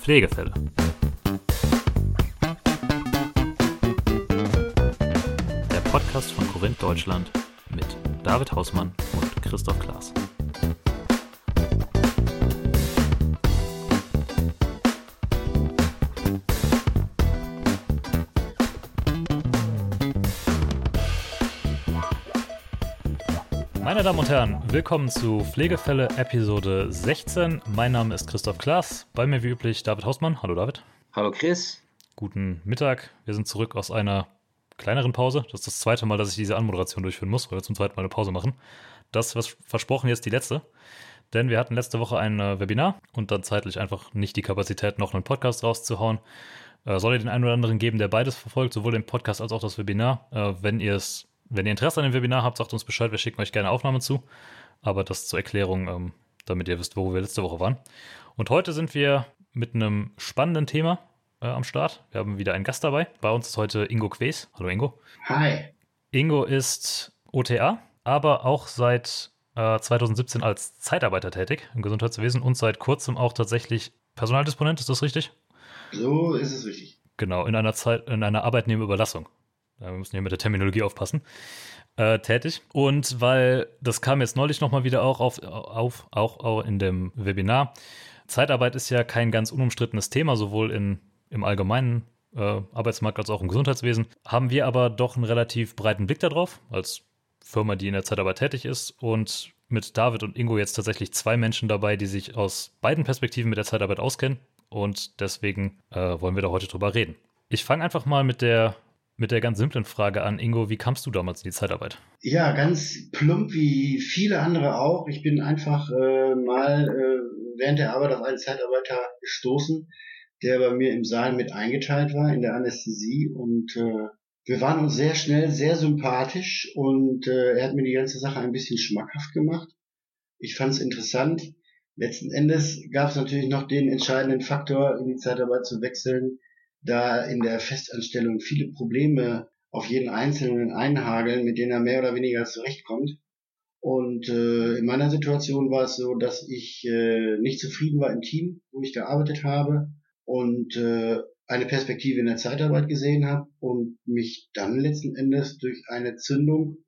Pflegefälle. Der Podcast von Korinth Deutschland mit David Hausmann und Christoph Klaas. Meine Damen und Herren, willkommen zu Pflegefälle Episode 16. Mein Name ist Christoph Klaas. Bei mir wie üblich David Hausmann. Hallo David. Hallo Chris. Guten Mittag. Wir sind zurück aus einer kleineren Pause. Das ist das zweite Mal, dass ich diese Anmoderation durchführen muss, weil wir zum zweiten Mal eine Pause machen. Das, was versprochen, jetzt die letzte. Denn wir hatten letzte Woche ein äh, Webinar und dann zeitlich einfach nicht die Kapazität, noch einen Podcast rauszuhauen. Äh, soll ihr den einen oder anderen geben, der beides verfolgt, sowohl den Podcast als auch das Webinar. Äh, wenn ihr es wenn ihr Interesse an dem Webinar habt, sagt uns Bescheid, wir schicken euch gerne Aufnahmen zu. Aber das zur Erklärung, ähm, damit ihr wisst, wo wir letzte Woche waren. Und heute sind wir mit einem spannenden Thema äh, am Start. Wir haben wieder einen Gast dabei. Bei uns ist heute Ingo Ques. Hallo Ingo. Hi. Ingo ist OTA, aber auch seit äh, 2017 als Zeitarbeiter tätig im Gesundheitswesen und seit kurzem auch tatsächlich Personaldisponent. Ist das richtig? So ist es richtig. Genau, in einer Zeit, in einer Arbeitnehmerüberlassung wir müssen hier mit der Terminologie aufpassen, äh, tätig. Und weil das kam jetzt neulich nochmal wieder auch auf, auf, auch, auch in dem Webinar. Zeitarbeit ist ja kein ganz unumstrittenes Thema, sowohl in, im allgemeinen äh, Arbeitsmarkt als auch im Gesundheitswesen. Haben wir aber doch einen relativ breiten Blick darauf, als Firma, die in der Zeitarbeit tätig ist. Und mit David und Ingo jetzt tatsächlich zwei Menschen dabei, die sich aus beiden Perspektiven mit der Zeitarbeit auskennen. Und deswegen äh, wollen wir da heute drüber reden. Ich fange einfach mal mit der mit der ganz simplen Frage an. Ingo, wie kamst du damals in die Zeitarbeit? Ja, ganz plump wie viele andere auch. Ich bin einfach äh, mal äh, während der Arbeit auf einen Zeitarbeiter gestoßen, der bei mir im Saal mit eingeteilt war in der Anästhesie und äh, wir waren uns sehr schnell sehr sympathisch und äh, er hat mir die ganze Sache ein bisschen schmackhaft gemacht. Ich fand es interessant. Letzten Endes gab es natürlich noch den entscheidenden Faktor, in die Zeitarbeit zu wechseln, da in der Festanstellung viele Probleme auf jeden Einzelnen einhageln, mit denen er mehr oder weniger zurechtkommt. Und äh, in meiner Situation war es so, dass ich äh, nicht zufrieden war im Team, wo ich gearbeitet habe und äh, eine Perspektive in der Zeitarbeit gesehen habe und mich dann letzten Endes durch eine Zündung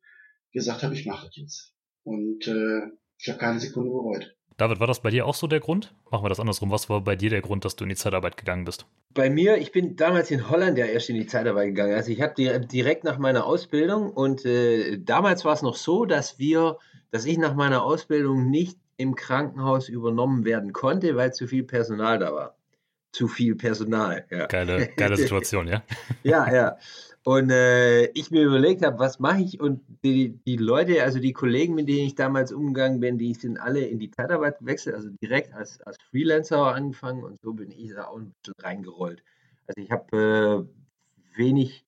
gesagt habe, ich mache das jetzt. Und äh, ich habe keine Sekunde bereut. David, war das bei dir auch so der Grund? Machen wir das andersrum. Was war bei dir der Grund, dass du in die Zeitarbeit gegangen bist? Bei mir, ich bin damals in Holland ja erst in die Zeitarbeit gegangen. Also ich habe direkt nach meiner Ausbildung und äh, damals war es noch so, dass wir, dass ich nach meiner Ausbildung nicht im Krankenhaus übernommen werden konnte, weil zu viel Personal da war. Zu viel Personal, ja. Geile, geile Situation, ja? ja, ja. Und äh, ich mir überlegt habe, was mache ich? Und die, die Leute, also die Kollegen, mit denen ich damals umgegangen bin, die sind alle in die Zeitarbeit gewechselt, also direkt als, als Freelancer angefangen und so bin ich da auch ein bisschen reingerollt. Also ich habe äh, wenig,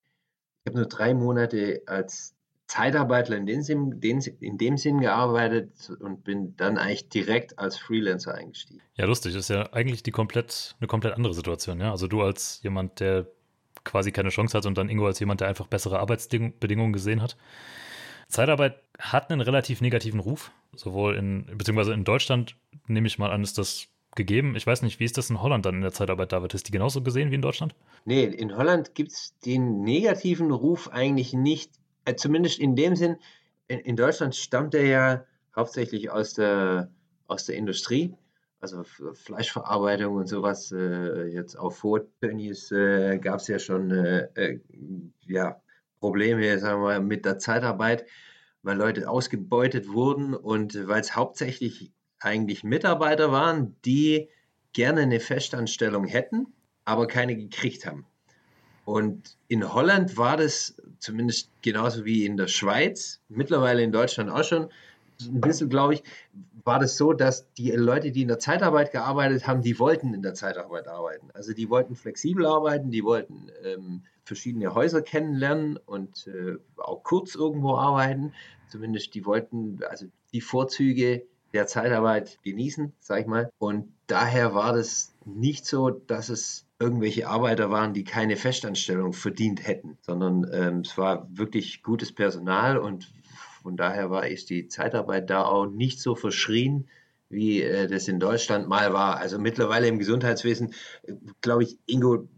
ich habe nur drei Monate als Zeitarbeitler in dem, Sinn, in dem Sinn gearbeitet und bin dann eigentlich direkt als Freelancer eingestiegen. Ja, lustig. Das ist ja eigentlich die komplett, eine komplett andere Situation. Ja? Also du als jemand, der quasi keine Chance hat und dann Ingo als jemand, der einfach bessere Arbeitsbedingungen gesehen hat. Zeitarbeit hat einen relativ negativen Ruf, sowohl in, beziehungsweise in Deutschland, nehme ich mal an, ist das gegeben. Ich weiß nicht, wie ist das in Holland dann in der Zeitarbeit, David? Ist die genauso gesehen wie in Deutschland? Nee, in Holland gibt es den negativen Ruf eigentlich nicht, äh, zumindest in dem Sinn, in, in, Deutschland stammt er ja hauptsächlich aus der, aus der Industrie also Fleischverarbeitung und sowas, äh, jetzt auf Food-Tönnies äh, gab es ja schon äh, äh, ja, Probleme, sagen wir mit der Zeitarbeit, weil Leute ausgebeutet wurden und weil es hauptsächlich eigentlich Mitarbeiter waren, die gerne eine Festanstellung hätten, aber keine gekriegt haben. Und in Holland war das zumindest genauso wie in der Schweiz, mittlerweile in Deutschland auch schon, ein bisschen, glaube ich, war das so, dass die Leute, die in der Zeitarbeit gearbeitet haben, die wollten in der Zeitarbeit arbeiten. Also die wollten flexibel arbeiten, die wollten ähm, verschiedene Häuser kennenlernen und äh, auch kurz irgendwo arbeiten. Zumindest die wollten also die Vorzüge der Zeitarbeit genießen, sag ich mal. Und daher war das nicht so, dass es irgendwelche Arbeiter waren, die keine Festanstellung verdient hätten, sondern ähm, es war wirklich gutes Personal und von daher war ist die Zeitarbeit da auch nicht so verschrien, wie äh, das in Deutschland mal war. Also mittlerweile im Gesundheitswesen, glaube ich, Ingo,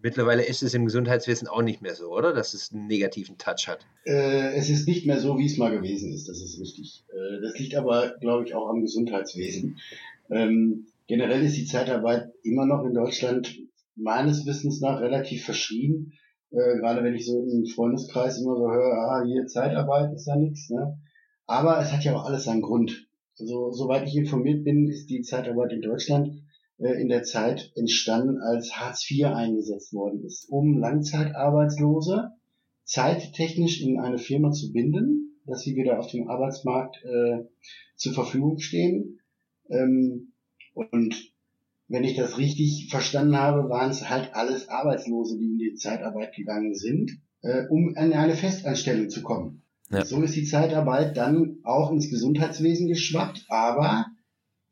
mittlerweile ist es im Gesundheitswesen auch nicht mehr so, oder? Dass es einen negativen Touch hat. Äh, es ist nicht mehr so, wie es mal gewesen ist, das ist richtig. Äh, das liegt aber, glaube ich, auch am Gesundheitswesen. Ähm, generell ist die Zeitarbeit immer noch in Deutschland meines Wissens nach relativ verschrien. Äh, gerade wenn ich so im Freundeskreis immer so höre, ah, hier Zeitarbeit ist ja nichts. Ne? Aber es hat ja auch alles seinen Grund. Also, soweit ich informiert bin, ist die Zeitarbeit in Deutschland äh, in der Zeit entstanden, als Hartz IV eingesetzt worden ist, um Langzeitarbeitslose zeittechnisch in eine Firma zu binden, dass sie wieder auf dem Arbeitsmarkt äh, zur Verfügung stehen. Ähm, und wenn ich das richtig verstanden habe, waren es halt alles Arbeitslose, die in die Zeitarbeit gegangen sind, äh, um an eine Festanstellung zu kommen. Ja. So ist die Zeitarbeit dann auch ins Gesundheitswesen geschwappt, aber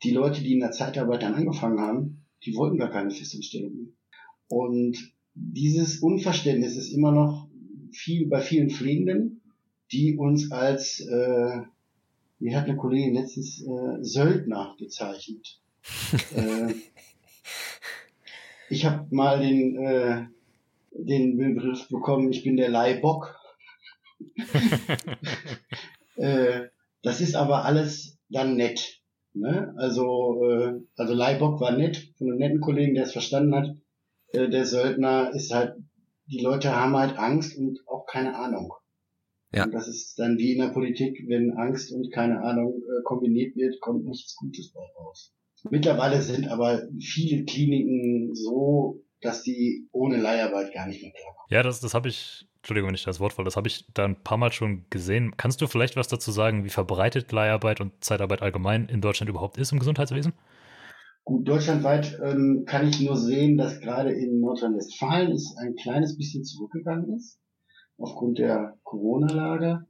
die Leute, die in der Zeitarbeit dann angefangen haben, die wollten gar keine Festanstellung mehr. Und dieses Unverständnis ist immer noch viel bei vielen Pflegenden, die uns als, äh, wie hat eine Kollegin letztens äh, Söldner bezeichnet. äh, ich habe mal den, äh, den Begriff bekommen, ich bin der Leihbock. äh, das ist aber alles dann nett. Ne? Also, äh, also Leihbock war nett, von einem netten Kollegen, der es verstanden hat. Äh, der Söldner ist halt, die Leute haben halt Angst und auch keine Ahnung. Ja. Und das ist dann wie in der Politik, wenn Angst und keine Ahnung äh, kombiniert wird, kommt nichts Gutes raus. Mittlerweile sind aber viele Kliniken so, dass die ohne Leiharbeit gar nicht mehr klarkommen. Ja, das, das habe ich Entschuldigung, wenn ich das Wort falle, das habe ich da ein paar Mal schon gesehen. Kannst du vielleicht was dazu sagen, wie verbreitet Leiharbeit und Zeitarbeit allgemein in Deutschland überhaupt ist im Gesundheitswesen? Gut, deutschlandweit ähm, kann ich nur sehen, dass gerade in Nordrhein-Westfalen es ein kleines bisschen zurückgegangen ist, aufgrund der Corona-Lage.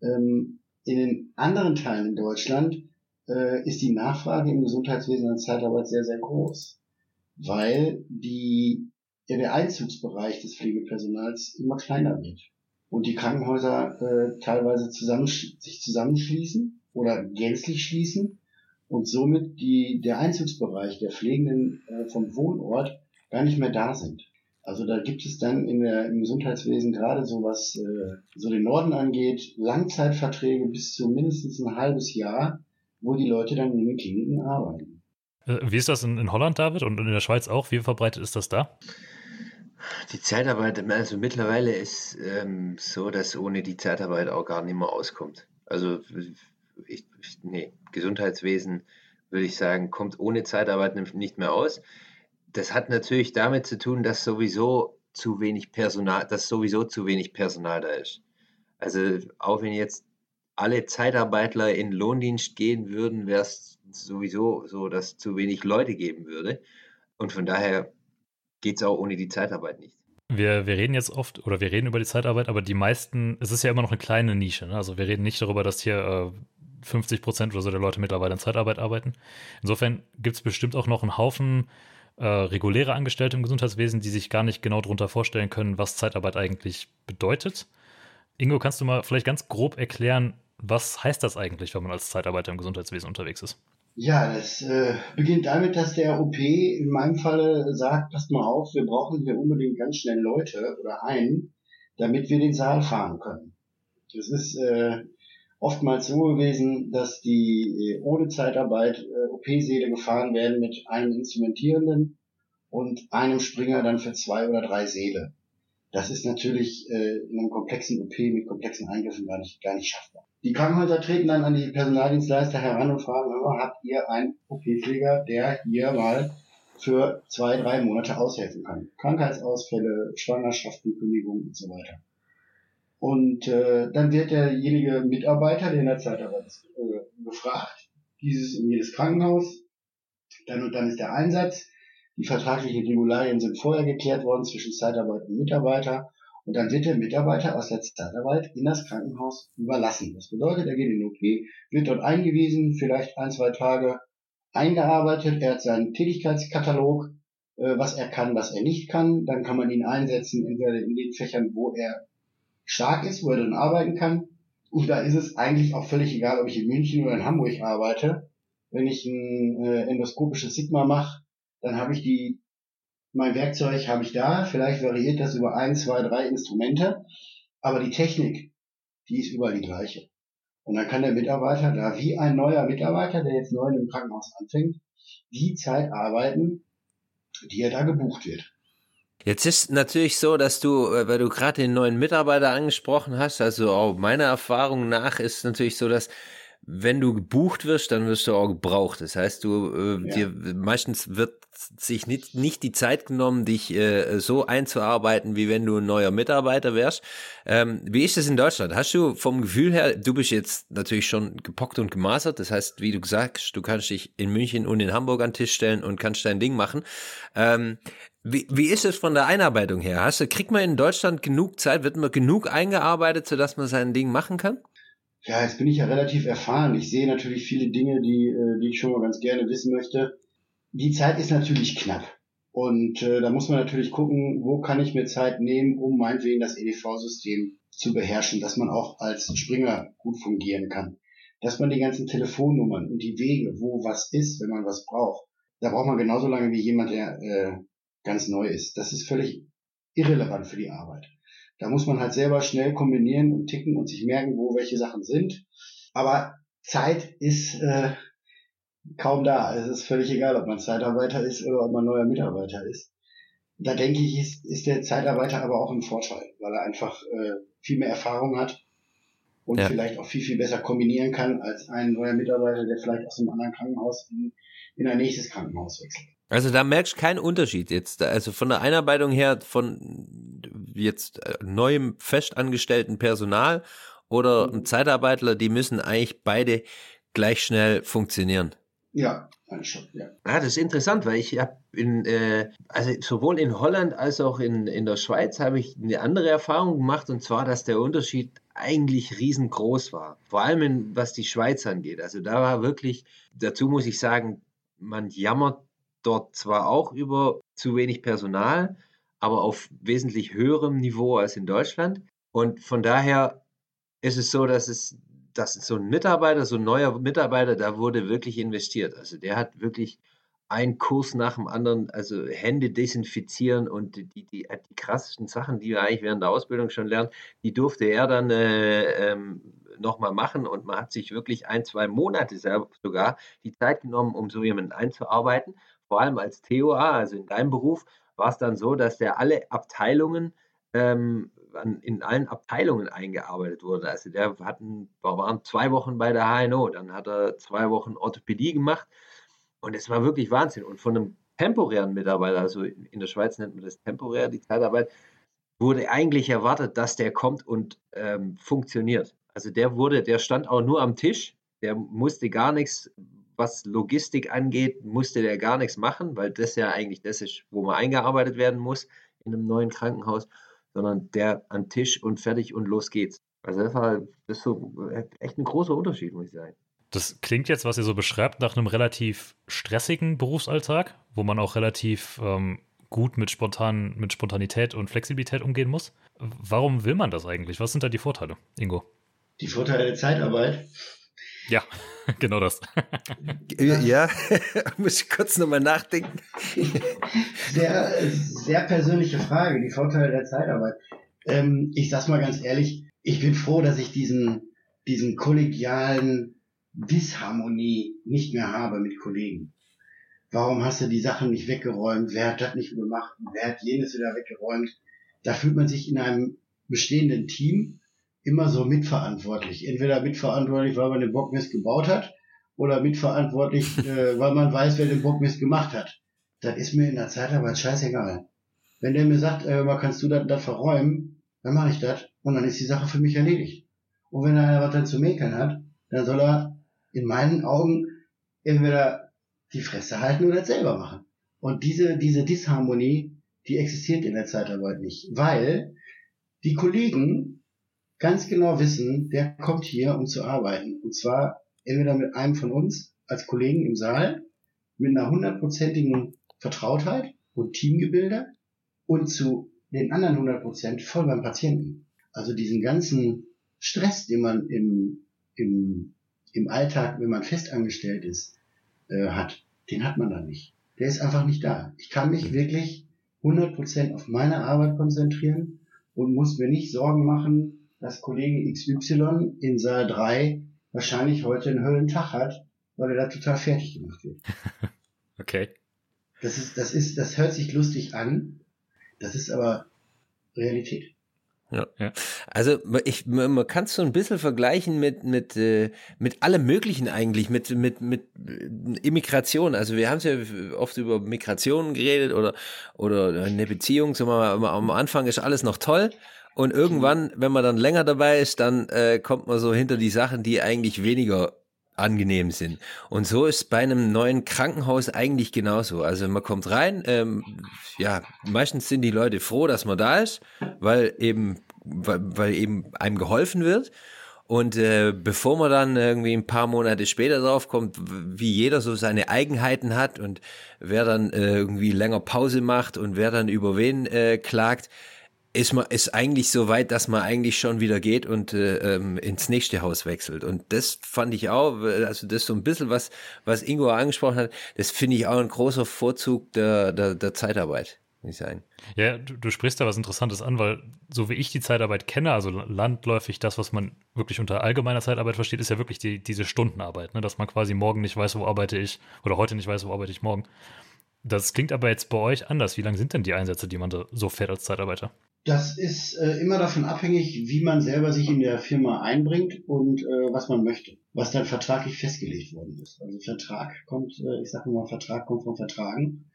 Ähm, in den anderen Teilen in Deutschland äh, ist die Nachfrage im Gesundheitswesen an Zeitarbeit sehr, sehr groß, weil die ja, der Einzugsbereich des Pflegepersonals immer kleiner wird und die Krankenhäuser äh, teilweise zusammen, sich zusammenschließen oder gänzlich schließen und somit die, der Einzugsbereich der Pflegenden äh, vom Wohnort gar nicht mehr da sind. Also da gibt es dann in der, im Gesundheitswesen gerade so was äh, so den Norden angeht, Langzeitverträge bis zu mindestens ein halbes Jahr, wo die Leute dann in den Kliniken arbeiten. Äh, wie ist das in, in Holland, David, und in der Schweiz auch? Wie verbreitet ist das da? Die Zeitarbeit, also mittlerweile ist ähm, so, dass ohne die Zeitarbeit auch gar nicht mehr auskommt. Also ich, nee, Gesundheitswesen würde ich sagen, kommt ohne Zeitarbeit nicht mehr aus. Das hat natürlich damit zu tun, dass sowieso zu wenig Personal, dass sowieso zu wenig Personal da ist. Also auch wenn jetzt alle Zeitarbeitler in Lohndienst gehen würden, wäre es sowieso so, dass zu wenig Leute geben würde. Und von daher geht es auch ohne die Zeitarbeit nicht. Wir, wir reden jetzt oft oder wir reden über die Zeitarbeit, aber die meisten, es ist ja immer noch eine kleine Nische. Ne? Also wir reden nicht darüber, dass hier äh, 50 Prozent oder so der Leute mittlerweile in Zeitarbeit arbeiten. Insofern gibt es bestimmt auch noch einen Haufen äh, reguläre Angestellte im Gesundheitswesen, die sich gar nicht genau darunter vorstellen können, was Zeitarbeit eigentlich bedeutet. Ingo, kannst du mal vielleicht ganz grob erklären, was heißt das eigentlich, wenn man als Zeitarbeiter im Gesundheitswesen unterwegs ist? Ja, es äh, beginnt damit, dass der OP in meinem Falle sagt, passt mal auf, wir brauchen hier unbedingt ganz schnell Leute oder einen, damit wir den Saal fahren können. Es ist äh, oftmals so gewesen, dass die äh, ohne Zeitarbeit äh, OP-Säle gefahren werden mit einem Instrumentierenden und einem Springer dann für zwei oder drei Säle. Das ist natürlich äh, in einem komplexen OP mit komplexen Eingriffen gar nicht, gar nicht schaffbar. Die Krankenhäuser treten dann an die Personaldienstleister heran und fragen, habt ihr einen OP-Pfleger, der hier mal für zwei, drei Monate aushelfen kann? Krankheitsausfälle, Schwangerschaften, Kündigungen und so weiter. Und äh, dann wird derjenige Mitarbeiter, der in der Zeitarbeit ist, äh, gefragt, dieses und jedes Krankenhaus, dann und dann ist der Einsatz, die vertraglichen Regularien sind vorher geklärt worden zwischen Zeitarbeit und Mitarbeiter und dann wird der Mitarbeiter aus der Zeitarbeit in das Krankenhaus überlassen. Das bedeutet, er geht in den OP, wird dort eingewiesen, vielleicht ein, zwei Tage eingearbeitet, er hat seinen Tätigkeitskatalog, äh, was er kann, was er nicht kann. Dann kann man ihn einsetzen, entweder in den Fächern, wo er stark ist, wo er dann arbeiten kann. Und da ist es eigentlich auch völlig egal, ob ich in München oder in Hamburg arbeite. wenn ich ein äh, endoskopisches Sigma mache, dann habe ich die, mein Werkzeug habe ich da, vielleicht variiert das über ein, zwei, drei Instrumente, aber die Technik, die ist überall die gleiche. Und dann kann der Mitarbeiter da wie ein neuer Mitarbeiter, der jetzt neu im Krankenhaus anfängt, die Zeit arbeiten, die er da gebucht wird. Jetzt ist natürlich so, dass du, äh, weil du gerade den neuen Mitarbeiter angesprochen hast, also auch meiner Erfahrung nach ist natürlich so, dass wenn du gebucht wirst, dann wirst du auch gebraucht. Das heißt, du äh, ja. dir meistens wird sich nicht, nicht die Zeit genommen, dich äh, so einzuarbeiten, wie wenn du ein neuer Mitarbeiter wärst. Ähm, wie ist das in Deutschland? Hast du vom Gefühl her, du bist jetzt natürlich schon gepockt und gemastert, das heißt, wie du sagst, du kannst dich in München und in Hamburg an den Tisch stellen und kannst dein Ding machen. Ähm, wie, wie ist es von der Einarbeitung her? Hast du, kriegt man in Deutschland genug Zeit? Wird man genug eingearbeitet, sodass man sein Ding machen kann? Ja, jetzt bin ich ja relativ erfahren. Ich sehe natürlich viele Dinge, die, äh, die ich schon mal ganz gerne wissen möchte. Die Zeit ist natürlich knapp. Und äh, da muss man natürlich gucken, wo kann ich mir Zeit nehmen, um meinetwegen das EDV-System zu beherrschen, dass man auch als Springer gut fungieren kann. Dass man die ganzen Telefonnummern und die Wege, wo was ist, wenn man was braucht, da braucht man genauso lange wie jemand, der äh, ganz neu ist. Das ist völlig irrelevant für die Arbeit. Da muss man halt selber schnell kombinieren und ticken und sich merken, wo welche Sachen sind. Aber Zeit ist äh, kaum da. Es ist völlig egal, ob man Zeitarbeiter ist oder ob man neuer Mitarbeiter ist. Da denke ich, ist, ist der Zeitarbeiter aber auch ein Vorteil, weil er einfach äh, viel mehr Erfahrung hat und ja. vielleicht auch viel, viel besser kombinieren kann als ein neuer Mitarbeiter, der vielleicht aus einem anderen Krankenhaus in, in ein nächstes Krankenhaus wechselt. Also da merkst du keinen Unterschied jetzt. Also von der Einarbeitung her von jetzt äh, neuem festangestellten Personal oder einem Zeitarbeitler, die müssen eigentlich beide gleich schnell funktionieren. Ja, schon, ja. Ah, das ist interessant, weil ich habe in, äh, also sowohl in Holland als auch in, in der Schweiz habe ich eine andere Erfahrung gemacht und zwar, dass der Unterschied eigentlich riesengroß war. Vor allem in, was die Schweiz angeht. Also da war wirklich, dazu muss ich sagen, man jammert dort zwar auch über zu wenig Personal, aber auf wesentlich höherem Niveau als in Deutschland. Und von daher ist es so, dass es dass so ein Mitarbeiter, so ein neuer Mitarbeiter, da wurde wirklich investiert. Also der hat wirklich einen Kurs nach dem anderen, also Hände desinfizieren und die, die, die krassesten Sachen, die wir eigentlich während der Ausbildung schon lernen, die durfte er dann äh, ähm, nochmal machen und man hat sich wirklich ein, zwei Monate sogar die Zeit genommen, um so jemanden einzuarbeiten vor allem als TOA, also in deinem Beruf, war es dann so, dass der alle Abteilungen ähm, in allen Abteilungen eingearbeitet wurde. Also der hatten, waren zwei Wochen bei der HNO, dann hat er zwei Wochen Orthopädie gemacht und es war wirklich Wahnsinn. Und von einem temporären Mitarbeiter, also in der Schweiz nennt man das temporär, die Zeitarbeit, wurde eigentlich erwartet, dass der kommt und ähm, funktioniert. Also der wurde, der stand auch nur am Tisch, der musste gar nichts was Logistik angeht, musste der gar nichts machen, weil das ja eigentlich das ist, wo man eingearbeitet werden muss in einem neuen Krankenhaus, sondern der an Tisch und fertig und los geht's. Also das war das ist so echt ein großer Unterschied, muss ich sagen. Das klingt jetzt, was ihr so beschreibt, nach einem relativ stressigen Berufsalltag, wo man auch relativ ähm, gut mit, spontan, mit Spontanität und Flexibilität umgehen muss. Warum will man das eigentlich? Was sind da die Vorteile, Ingo? Die Vorteile der Zeitarbeit. Ja, genau das. ja, muss ich kurz nochmal nachdenken. Sehr, sehr persönliche Frage, die Vorteile der Zeitarbeit. Ähm, ich sag's mal ganz ehrlich, ich bin froh, dass ich diesen, diesen kollegialen Disharmonie nicht mehr habe mit Kollegen. Warum hast du die Sachen nicht weggeräumt? Wer hat das nicht gemacht? Wer hat jenes wieder weggeräumt? Da fühlt man sich in einem bestehenden Team immer so mitverantwortlich. Entweder mitverantwortlich, weil man den Bockmist gebaut hat, oder mitverantwortlich, äh, weil man weiß, wer den Bockmist gemacht hat. Das ist mir in der Zeitarbeit scheißegal. Wenn der mir sagt, äh, kannst du das, das verräumen, dann mache ich das und dann ist die Sache für mich erledigt. Und wenn er was dann zu mäkeln hat, dann soll er in meinen Augen entweder die Fresse halten oder das selber machen. Und diese, diese Disharmonie, die existiert in der Zeitarbeit nicht, weil die Kollegen ganz genau wissen, der kommt hier, um zu arbeiten. Und zwar entweder mit einem von uns als Kollegen im Saal, mit einer hundertprozentigen Vertrautheit und Teamgebilde und zu den anderen 100 Prozent voll beim Patienten. Also diesen ganzen Stress, den man im, im, im Alltag, wenn man festangestellt ist, äh, hat. Den hat man da nicht. Der ist einfach nicht da. Ich kann mich wirklich 100% auf meine Arbeit konzentrieren und muss mir nicht Sorgen machen, dass Kollege XY in Saal 3 wahrscheinlich heute einen Höllentag hat, weil er da total fertig gemacht wird. okay. Das ist, das ist, das hört sich lustig an, das ist aber Realität. Ja. ja. Also ich, man kann es so ein bisschen vergleichen mit mit äh, mit allem Möglichen eigentlich, mit mit mit äh, Immigration. Also wir haben ja oft über Migration geredet oder oder eine Beziehung. So mal, am Anfang ist alles noch toll und irgendwann, wenn man dann länger dabei ist, dann äh, kommt man so hinter die Sachen, die eigentlich weniger angenehm sind. Und so ist bei einem neuen Krankenhaus eigentlich genauso. Also man kommt rein, ähm, ja, meistens sind die Leute froh, dass man da ist, weil eben, weil, weil eben einem geholfen wird. Und äh, bevor man dann irgendwie ein paar Monate später drauf kommt, wie jeder so seine Eigenheiten hat und wer dann äh, irgendwie länger Pause macht und wer dann über wen äh, klagt, ist man ist eigentlich so weit, dass man eigentlich schon wieder geht und äh, ähm, ins nächste Haus wechselt. Und das fand ich auch, also das ist so ein bisschen was, was Ingo angesprochen hat, das finde ich auch ein großer Vorzug der, der, der Zeitarbeit, muss ich sagen. Ja, du, du sprichst da was Interessantes an, weil so wie ich die Zeitarbeit kenne, also landläufig das, was man wirklich unter allgemeiner Zeitarbeit versteht, ist ja wirklich die, diese Stundenarbeit, ne? dass man quasi morgen nicht weiß, wo arbeite ich oder heute nicht weiß, wo arbeite ich morgen. Das klingt aber jetzt bei euch anders. Wie lang sind denn die Einsätze, die man so fährt als Zeitarbeiter? Das ist äh, immer davon abhängig, wie man selber sich in der Firma einbringt und äh, was man möchte, was dann vertraglich festgelegt worden ist. Also Vertrag kommt, äh, ich sage mal, Vertrag kommt vom Vertragen.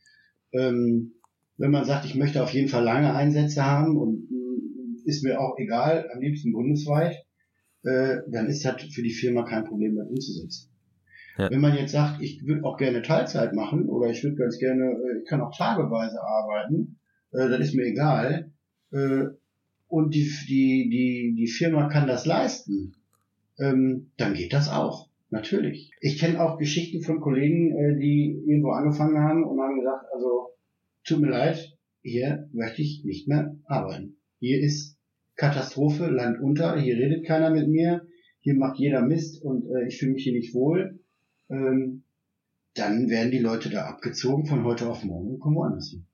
Ähm, wenn man sagt, ich möchte auf jeden Fall lange Einsätze haben und äh, ist mir auch egal, am liebsten bundesweit, äh, dann ist das für die Firma kein Problem, das umzusetzen. Ja. Wenn man jetzt sagt, ich würde auch gerne Teilzeit machen oder ich würde ganz gerne, äh, ich kann auch tageweise arbeiten, äh, dann ist mir egal, äh, und die, die, die, die Firma kann das leisten, ähm, dann geht das auch. Natürlich. Ich kenne auch Geschichten von Kollegen, äh, die irgendwo angefangen haben und haben gesagt, also tut mir leid, hier möchte ich nicht mehr arbeiten. Hier ist Katastrophe, Land unter, hier redet keiner mit mir, hier macht jeder Mist und äh, ich fühle mich hier nicht wohl. Ähm, dann werden die Leute da abgezogen von heute auf morgen und kommen woanders hin.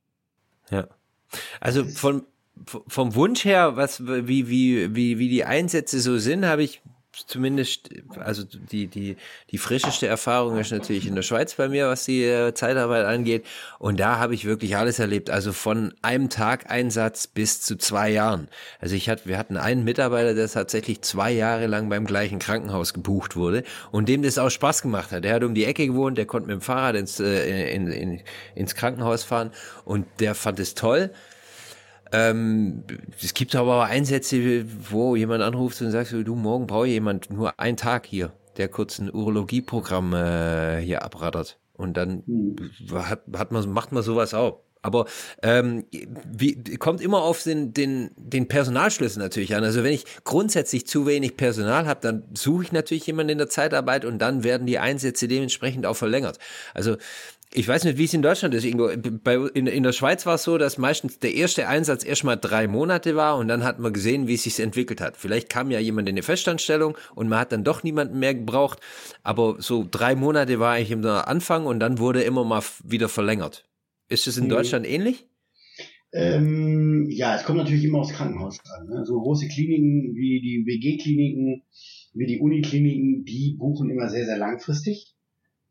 Ja. Also von, vom Wunsch her, was, wie, wie, wie, wie die Einsätze so sind, habe ich zumindest, also die, die, die frischeste Erfahrung ist natürlich in der Schweiz bei mir, was die äh, Zeitarbeit angeht. Und da habe ich wirklich alles erlebt. Also von einem Tag Einsatz bis zu zwei Jahren. Also ich hatte, wir hatten einen Mitarbeiter, der tatsächlich zwei Jahre lang beim gleichen Krankenhaus gebucht wurde und dem das auch Spaß gemacht hat. Der hat um die Ecke gewohnt, der konnte mit dem Fahrrad ins, äh, in, in, ins Krankenhaus fahren und der fand es toll. Ähm, es gibt aber auch Einsätze, wo jemand anruft und sagt, du, morgen brauche ich jemand nur einen Tag hier, der kurz ein Urologieprogramm äh, hier abrattert. Und dann hm. hat, hat man, macht man sowas auch. Aber ähm, wie, kommt immer auf den, den, den Personalschlüssel natürlich an. Also wenn ich grundsätzlich zu wenig Personal habe, dann suche ich natürlich jemanden in der Zeitarbeit und dann werden die Einsätze dementsprechend auch verlängert. Also ich weiß nicht, wie es in Deutschland ist, Ingo. Bei, in, in der Schweiz war es so, dass meistens der erste Einsatz erstmal drei Monate war und dann hat man gesehen, wie es sich entwickelt hat. Vielleicht kam ja jemand in eine Festanstellung und man hat dann doch niemanden mehr gebraucht. Aber so drei Monate war eigentlich im Anfang und dann wurde immer mal wieder verlängert. Ist es in mhm. Deutschland ähnlich? Ähm, ja, es kommt natürlich immer aufs Krankenhaus an. Ne? So große Kliniken wie die WG-Kliniken, wie die Unikliniken, die buchen immer sehr, sehr langfristig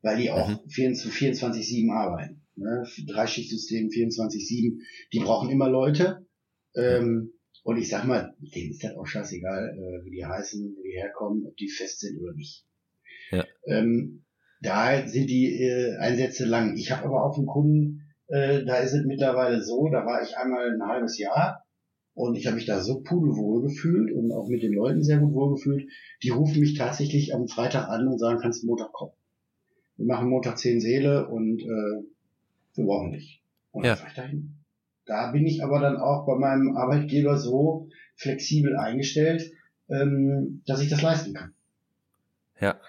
weil die auch mhm. 24-7 arbeiten. Ne? Dreischichtsystem 24-7, die brauchen immer Leute. Ähm, und ich sag mal, denen ist das auch scheißegal, äh, wie die heißen, wo die herkommen, ob die fest sind oder nicht. Ja. Ähm, da sind die äh, Einsätze lang. Ich habe aber auch einen Kunden, äh, da ist es mittlerweile so, da war ich einmal ein halbes Jahr und ich habe mich da so pudelwohl gefühlt und auch mit den Leuten sehr gut wohl gefühlt. Die rufen mich tatsächlich am Freitag an und sagen, kannst du Montag kommen wir machen Montag zehn Seele und äh, wir brauchen nicht. Und ja. ich dahin. Da bin ich aber dann auch bei meinem Arbeitgeber so flexibel eingestellt, ähm, dass ich das leisten kann. Ja.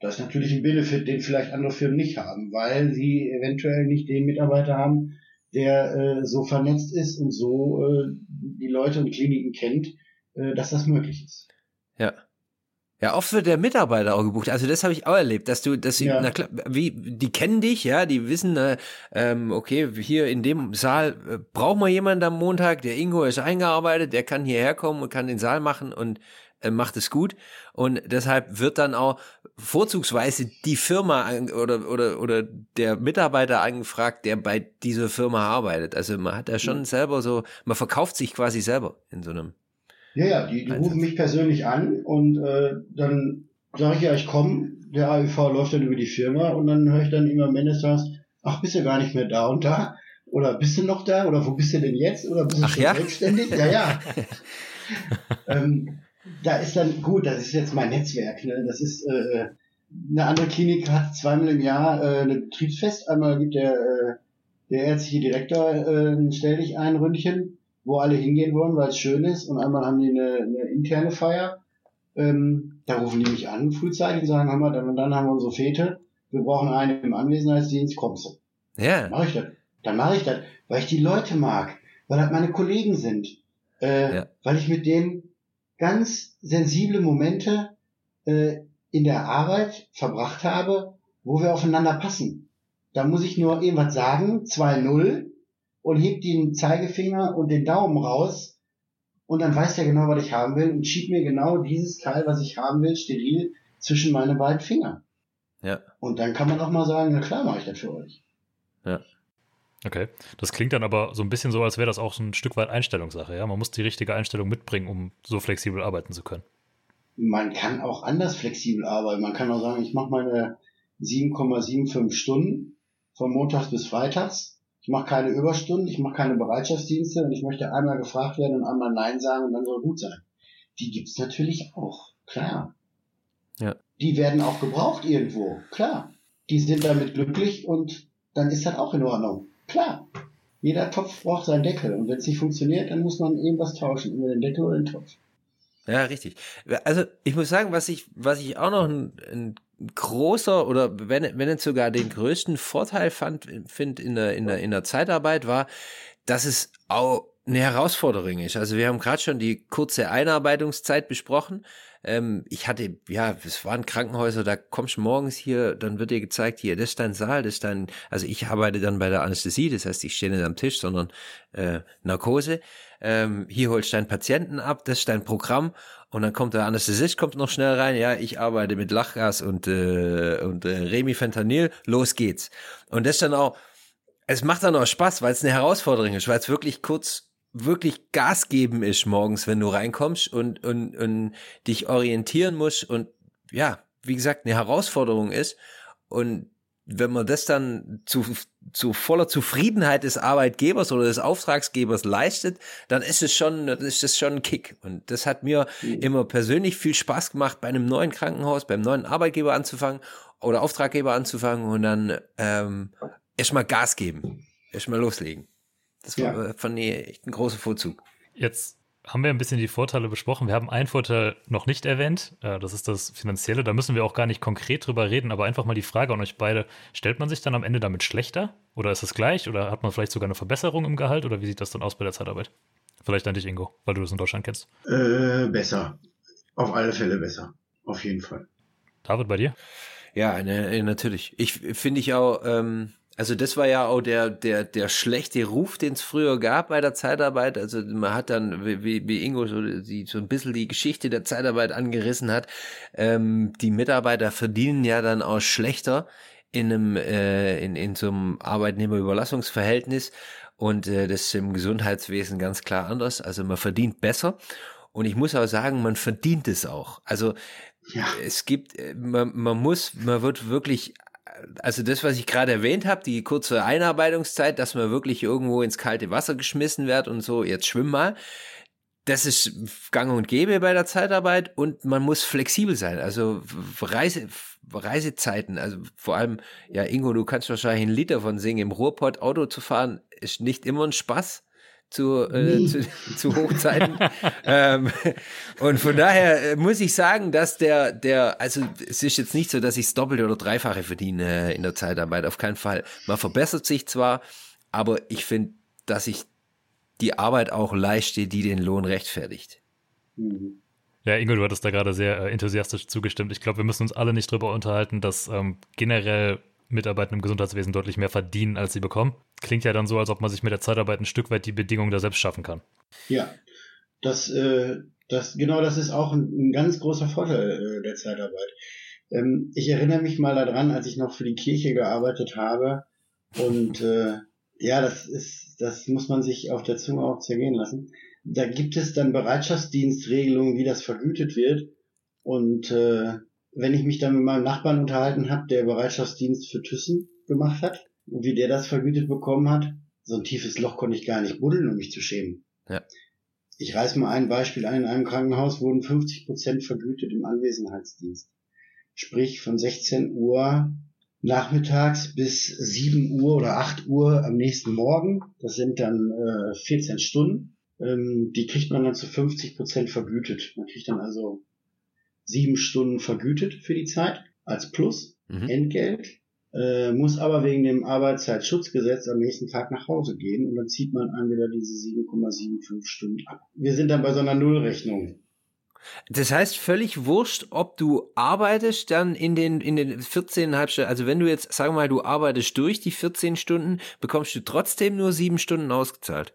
Das ist natürlich ein Benefit, den vielleicht andere Firmen nicht haben, weil sie eventuell nicht den Mitarbeiter haben, der äh, so vernetzt ist und so äh, die Leute und Kliniken kennt, äh, dass das möglich ist. Ja. Ja, oft wird der Mitarbeiter auch gebucht. Also das habe ich auch erlebt, dass du, dass sie, Ja. na klar, wie, die kennen dich, ja, die wissen, äh, ähm, okay, hier in dem Saal äh, brauchen wir jemanden am Montag, der Ingo ist eingearbeitet, der kann hierher kommen und kann den Saal machen und äh, macht es gut. Und deshalb wird dann auch vorzugsweise die Firma an- oder, oder, oder der Mitarbeiter angefragt, der bei dieser Firma arbeitet. Also man hat ja schon selber so, man verkauft sich quasi selber in so einem. Ja, ja, die, die rufen mich persönlich an und äh, dann sage ich ja, ich komme. Der AÜV läuft dann über die Firma und dann höre ich dann immer am Ende des Tages, ach, bist du gar nicht mehr da und da? Oder bist du noch da? Oder wo bist du denn jetzt? Oder bist du Ach schon ja? selbstständig? Ja, ja. ähm, da ist dann, gut, das ist jetzt mein Netzwerk. Ne? Das ist, äh, eine andere Klinik hat zweimal im Jahr äh, ein Betriebsfest. Einmal gibt der, äh, der ärztliche Direktor äh, ein Stell dich ein Ründchen, wo alle hingehen wollen, weil es schön ist. Und einmal haben die eine, eine interne Feier. Ähm, da rufen die mich an frühzeitig und sagen, hör mal, dann dann haben wir unsere Fete. Wir brauchen einen im Anwesenheitsdienst, kommst du. Ja, Mache ich das. Dann mache ich das, weil ich die Leute mag, weil das meine Kollegen sind, äh, Ja. weil ich mit denen ganz sensible Momente äh, in der Arbeit verbracht habe, wo wir aufeinander passen. Da muss ich nur irgendwas sagen, 2-0 und heb den Zeigefinger und den Daumen raus und dann weiß der genau, was ich haben will und schiebt mir genau dieses Teil, was ich haben will, steril zwischen meine beiden Finger. ja. Und dann kann man auch mal sagen, na klar mache ich das für euch. Okay. Das klingt dann aber so ein bisschen so, als wäre das auch so ein Stück weit Einstellungssache. Ja, man muss die richtige Einstellung mitbringen, um so flexibel arbeiten zu können. man kann auch anders flexibel arbeiten. Man kann auch sagen, ich mache meine 7,75 Stunden von Montags bis Freitags. Ich mache keine Überstunden, ich mache keine Bereitschaftsdienste und ich möchte einmal gefragt werden und einmal Nein sagen und dann soll gut sein. Die gibt's natürlich auch, klar. Ja. Die werden auch gebraucht irgendwo, klar. Die sind damit glücklich und dann ist das auch in Ordnung, klar. Jeder Topf braucht seinen Deckel und wenn es nicht funktioniert, dann muss man irgendwas tauschen, entweder den Deckel oder den Topf. Ja, richtig. Also ich muss sagen, was ich, was ich auch noch ein, ein großer oder wenn, wenn nicht sogar den größten Vorteil fand, finde in der, in der, in der Zeitarbeit war, dass es auch eine Herausforderung ist. Also wir haben gerade schon die kurze Einarbeitungszeit besprochen. Ähm, ich hatte, ja, es waren Krankenhäuser, da kommst du morgens hier, dann wird dir gezeigt, hier, das ist dein Saal, das ist dein, also ich arbeite dann bei der Anästhesie, das heißt, ich stehe nicht am Tisch, sondern äh, Narkose. Ähm, hier holst deinen Patienten ab, das ist dein Programm und dann kommt der Anästhesist, kommt noch schnell rein, ja, ich arbeite mit Lachgas und, äh, und äh, Remifentanil, los geht's. Und das dann auch, es macht dann auch Spaß, weil es eine Herausforderung ist, weil es wirklich kurz wirklich Gas geben ist morgens, wenn du reinkommst und, und, und dich orientieren musst und ja, wie gesagt, eine Herausforderung ist. Und wenn man das dann zu, zu voller Zufriedenheit des Arbeitgebers oder des Auftragsgebers leistet, dann ist es schon, dann ist das schon ein Kick. Und das hat mir immer persönlich viel Spaß gemacht, bei einem neuen Krankenhaus, beim neuen Arbeitgeber anzufangen oder Auftraggeber anzufangen und dann ähm, erstmal Gas geben, erstmal loslegen. Das war Ja. äh, fand ich echt ein großer Vorzug. Jetzt haben wir ein bisschen die Vorteile besprochen. Wir haben einen Vorteil noch nicht erwähnt. Äh, Das ist das Finanzielle. Da müssen wir auch gar nicht konkret drüber reden, aber einfach mal die Frage an euch beide. Stellt man sich dann am Ende damit schlechter? Oder ist es gleich? Oder hat man vielleicht sogar eine Verbesserung im Gehalt? Oder wie sieht das dann aus bei der Zeitarbeit? Vielleicht an dich, Ingo, weil du das in Deutschland kennst. Äh, besser. Auf alle Fälle besser. Auf jeden Fall. David, bei dir? Ja, ne, natürlich. Ich finde ich auch, ähm, also das war ja auch der, der, der schlechte Ruf, den es früher gab bei der Zeitarbeit. Also man hat dann, wie, wie Ingo so, die, so ein bisschen die Geschichte der Zeitarbeit angerissen hat, ähm, die Mitarbeiter verdienen ja dann auch schlechter in einem, äh, in, in so einem Arbeitnehmerüberlassungsverhältnis. Und äh, das ist im Gesundheitswesen ganz klar anders. Also man verdient besser. Und ich muss auch sagen, man verdient es auch. Also Ja. es gibt, äh, man, man muss, man wird wirklich, also das, was ich gerade erwähnt habe, die kurze Einarbeitungszeit, dass man wirklich irgendwo ins kalte Wasser geschmissen wird und so, jetzt schwimm mal. Das ist gang und gäbe bei der Zeitarbeit und man muss flexibel sein. Also Reise, Reisezeiten, also vor allem, ja, Ingo, du kannst wahrscheinlich einen Liter von singen. Im Ruhrpott Auto zu fahren ist nicht immer ein Spaß zu, äh, Nee. zu, zu Hochzeiten. ähm, und von daher äh, muss ich sagen, dass der, der, also es ist jetzt nicht so, dass ich das Doppelte oder Dreifache verdiene äh, in der Zeitarbeit, auf keinen Fall. Man verbessert sich zwar, aber ich finde, dass ich die Arbeit auch leiste, die den Lohn rechtfertigt. Mhm. Ja, Ingo, du hattest da gerade sehr äh, enthusiastisch zugestimmt. Ich glaube, wir müssen uns alle nicht drüber unterhalten, dass ähm, generell Mitarbeiter im Gesundheitswesen deutlich mehr verdienen, als sie bekommen. Klingt ja dann so, als ob man sich mit der Zeitarbeit ein Stück weit die Bedingungen da selbst schaffen kann. Ja, das, äh, das, genau das ist auch ein, ein ganz großer Vorteil äh, der Zeitarbeit. Ähm, ich erinnere mich mal daran, als ich noch für die Kirche gearbeitet habe und äh, ja, das ist, das muss man sich auf der Zunge auch zergehen lassen. Da gibt es dann Bereitschaftsdienstregelungen, wie das vergütet wird. Und äh, wenn ich mich dann mit meinem Nachbarn unterhalten habe, der Bereitschaftsdienst für Thyssen gemacht hat und wie der das vergütet bekommen hat, so ein tiefes Loch konnte ich gar nicht buddeln, um mich zu schämen. Ja. Ich reiß mal ein Beispiel ein. In einem Krankenhaus wurden 50 Prozent vergütet im Anwesenheitsdienst. Sprich von 16 Uhr nachmittags bis 7 Uhr oder 8 Uhr am nächsten Morgen. Das sind dann äh, 14 Stunden. Ähm, die kriegt man dann zu 50 Prozent vergütet. Man kriegt dann also sieben Stunden vergütet für die Zeit als Plus, mhm. Entgelt, äh, muss aber wegen dem Arbeitszeitschutzgesetz am nächsten Tag nach Hause gehen und dann zieht man entweder diese 7,75 Stunden ab. Wir sind dann bei so einer Nullrechnung. Das heißt völlig wurscht, ob du arbeitest dann in den, in den 14,5 Stunden. Also wenn du jetzt, sagen wir mal, du arbeitest durch die 14 Stunden, bekommst du trotzdem nur sieben Stunden ausgezahlt.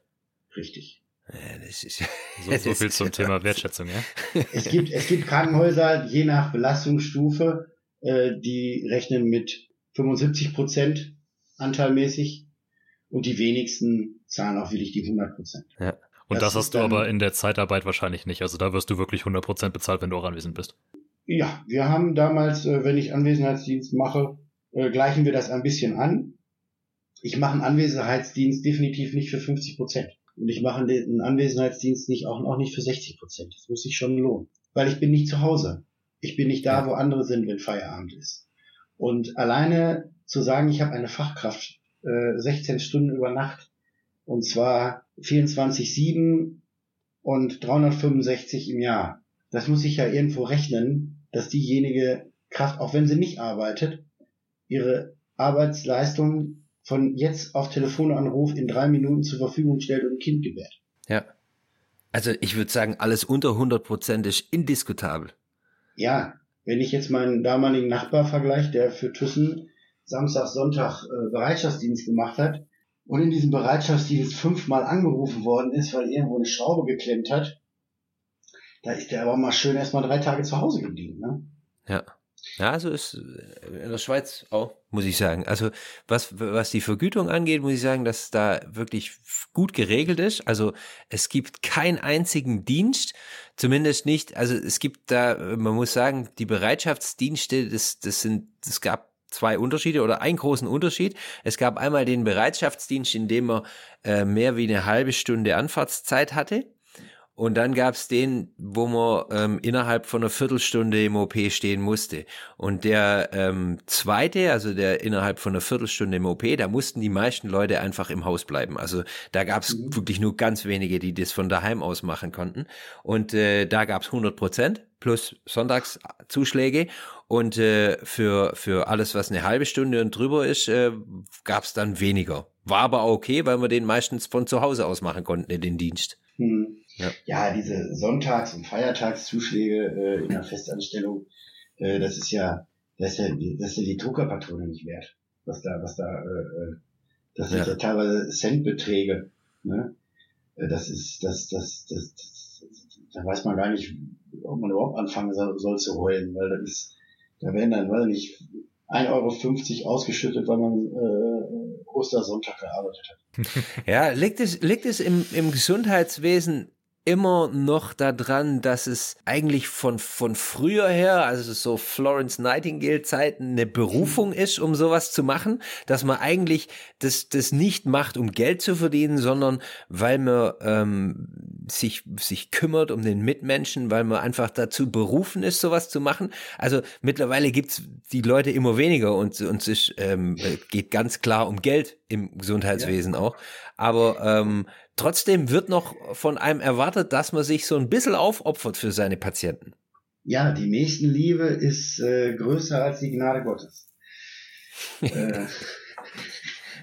Richtig. Ja, das ist, so, so viel zum Thema Wertschätzung, ja? Es gibt, es gibt Krankenhäuser, je nach Belastungsstufe, äh, die rechnen mit 75 Prozent anteilmäßig und die wenigsten zahlen auch wirklich die 100 Prozent. Ja. Und das, das hast du aber in der Zeitarbeit wahrscheinlich nicht. Also da wirst du wirklich 100 Prozent bezahlt, wenn du auch anwesend bist. Ja, wir haben damals, äh, wenn ich Anwesenheitsdienst mache, äh, gleichen wir das ein bisschen an. Ich mache einen Anwesenheitsdienst definitiv nicht für 50 Prozent. Und ich mache einen Anwesenheitsdienst nicht, auch, auch nicht für 60 Prozent. Das muss sich schon lohnen. Weil ich bin nicht zu Hause. Ich bin nicht da, wo andere sind, wenn Feierabend ist. Und alleine zu sagen, ich habe eine Fachkraft äh, 16 Stunden über Nacht und zwar 24-7 und 365 im Jahr. Das muss ich ja irgendwo rechnen, dass diejenige Kraft, auch wenn sie nicht arbeitet, ihre Arbeitsleistung von jetzt auf Telefonanruf in drei Minuten zur Verfügung stellt und ein Kind gebärt. Ja. Also ich würde sagen, alles unter 100 Prozent ist indiskutabel. Ja, wenn ich jetzt meinen damaligen Nachbar vergleiche, der für Thyssen Samstag, Sonntag äh, Bereitschaftsdienst gemacht hat und in diesem Bereitschaftsdienst fünfmal angerufen worden ist, weil irgendwo eine Schraube geklemmt hat, da ist der aber mal schön erstmal drei Tage zu Hause geblieben. Ne? Ja. Ja, also ist äh, in der Schweiz auch, muss ich sagen. Also was, was die Vergütung angeht, muss ich sagen, dass da wirklich gut geregelt ist. Also es gibt keinen einzigen Dienst, zumindest nicht, also es gibt da, man muss sagen, die Bereitschaftsdienste, das, das sind, es gab zwei Unterschiede oder einen großen Unterschied. Es gab einmal den Bereitschaftsdienst, in dem man äh, mehr wie eine halbe Stunde Anfahrtszeit hatte. Und dann gab's den, wo man ähm, innerhalb von einer Viertelstunde im OP stehen musste. Und der ähm, zweite, also der innerhalb von einer Viertelstunde im OP, da mussten die meisten Leute einfach im Haus bleiben. Also da gab's mhm. wirklich nur ganz wenige, die das von daheim aus machen konnten. Und äh, da gab's 100 Prozent plus Sonntagszuschläge. Und äh, für, für alles, was eine halbe Stunde und drüber ist, äh, gab's dann weniger. War aber okay, weil wir den meistens von zu Hause aus machen konnten, den Dienst. Mhm. Ja. ja, diese Sonntags- und Feiertagszuschläge äh, in der Festanstellung, äh, das ist ja, das ist ja, das ist ja die Druckerpatrone nicht wert. Was da, was da, äh, äh das sind ja, ja teilweise Centbeträge. Ne? Äh, das ist, das, das, das, das, da weiß man gar nicht, ob man überhaupt anfangen soll, soll zu heulen, weil das ist, da werden dann, weiß nicht, 1,50 Euro ausgeschüttet, weil man äh, Ostersonntag gearbeitet hat. Ja, liegt es, liegt es im, im Gesundheitswesen immer noch daran, dass es eigentlich von, von früher her, also so Florence Nightingale Zeiten, eine Berufung ist, um sowas zu machen, dass man eigentlich das, das nicht macht, um Geld zu verdienen, sondern weil man ähm, sich, sich kümmert um den Mitmenschen, weil man einfach dazu berufen ist, sowas zu machen. Also mittlerweile gibt's die Leute immer weniger und, und es ähm, geht ganz klar um Geld im Gesundheitswesen ja. auch. Aber ähm, Trotzdem wird noch von einem erwartet, dass man sich so ein bisschen aufopfert für seine Patienten. Ja, die Nächstenliebe ist äh, größer als die Gnade Gottes. äh,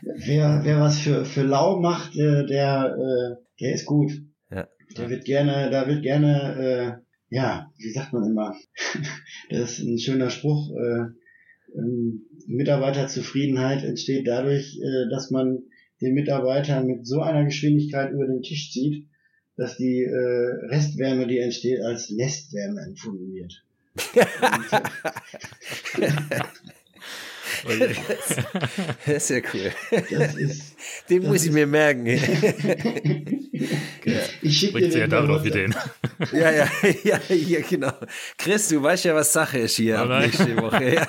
wer, wer was für, für lau macht, äh, der, äh, der ist gut. Ja. Der wird gerne, da wird gerne ja, wie sagt man immer, das ist ein schöner Spruch, äh, ähm, Mitarbeiterzufriedenheit entsteht dadurch, äh, dass man den Mitarbeiter mit so einer Geschwindigkeit über den Tisch zieht, dass die äh, Restwärme, die entsteht, als Nestwärme empfunden wird. das ist ja cool. Das ist, Den das muss ich ist- mir merken. ich schicke sie ja den mal damit auf runter. Ideen. ja, ja, ja, ja, genau. Chris, du weißt ja, was Sache ist hier Oh ab nächste Woche. Ja.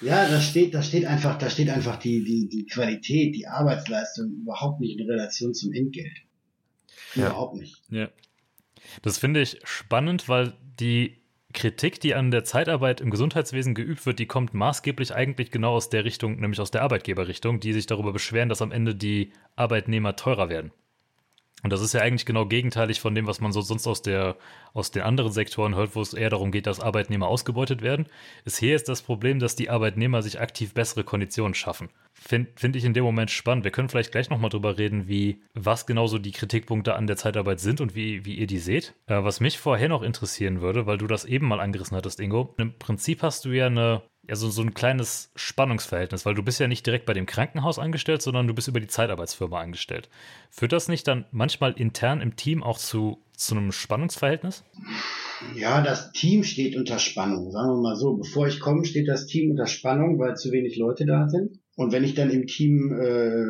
Ja, da steht, da steht einfach, da steht einfach die, die, die Qualität, die Arbeitsleistung überhaupt nicht in Relation zum Entgelt. Ja. Überhaupt nicht. Ja. Das finde ich spannend, weil die Kritik, die an der Zeitarbeit im Gesundheitswesen geübt wird, die kommt maßgeblich eigentlich genau aus der Richtung, nämlich aus der Arbeitgeberrichtung, die sich darüber beschweren, dass am Ende die Arbeitnehmer teurer werden. Und das ist ja eigentlich genau gegenteilig von dem, was man so sonst aus, der, aus den anderen Sektoren hört, wo es eher darum geht, dass Arbeitnehmer ausgebeutet werden. Ist hier ist das Problem, dass die Arbeitnehmer sich aktiv bessere Konditionen schaffen. Finde find ich in dem Moment spannend. Wir können vielleicht gleich nochmal drüber reden, wie, was genau so die Kritikpunkte an der Zeitarbeit sind und wie, wie ihr die seht. Äh, was mich vorher noch interessieren würde, weil du das eben mal angerissen hattest, Ingo. Im Prinzip hast du ja eine, ja, so, so ein kleines Spannungsverhältnis, weil du bist ja nicht direkt bei dem Krankenhaus angestellt, sondern du bist über die Zeitarbeitsfirma angestellt. Führt das nicht dann manchmal intern im Team auch zu, zu einem Spannungsverhältnis? Ja, das Team steht unter Spannung, sagen wir mal so. Bevor ich komme, steht das Team unter Spannung, weil zu wenig Leute da sind. Und wenn ich dann im Team äh,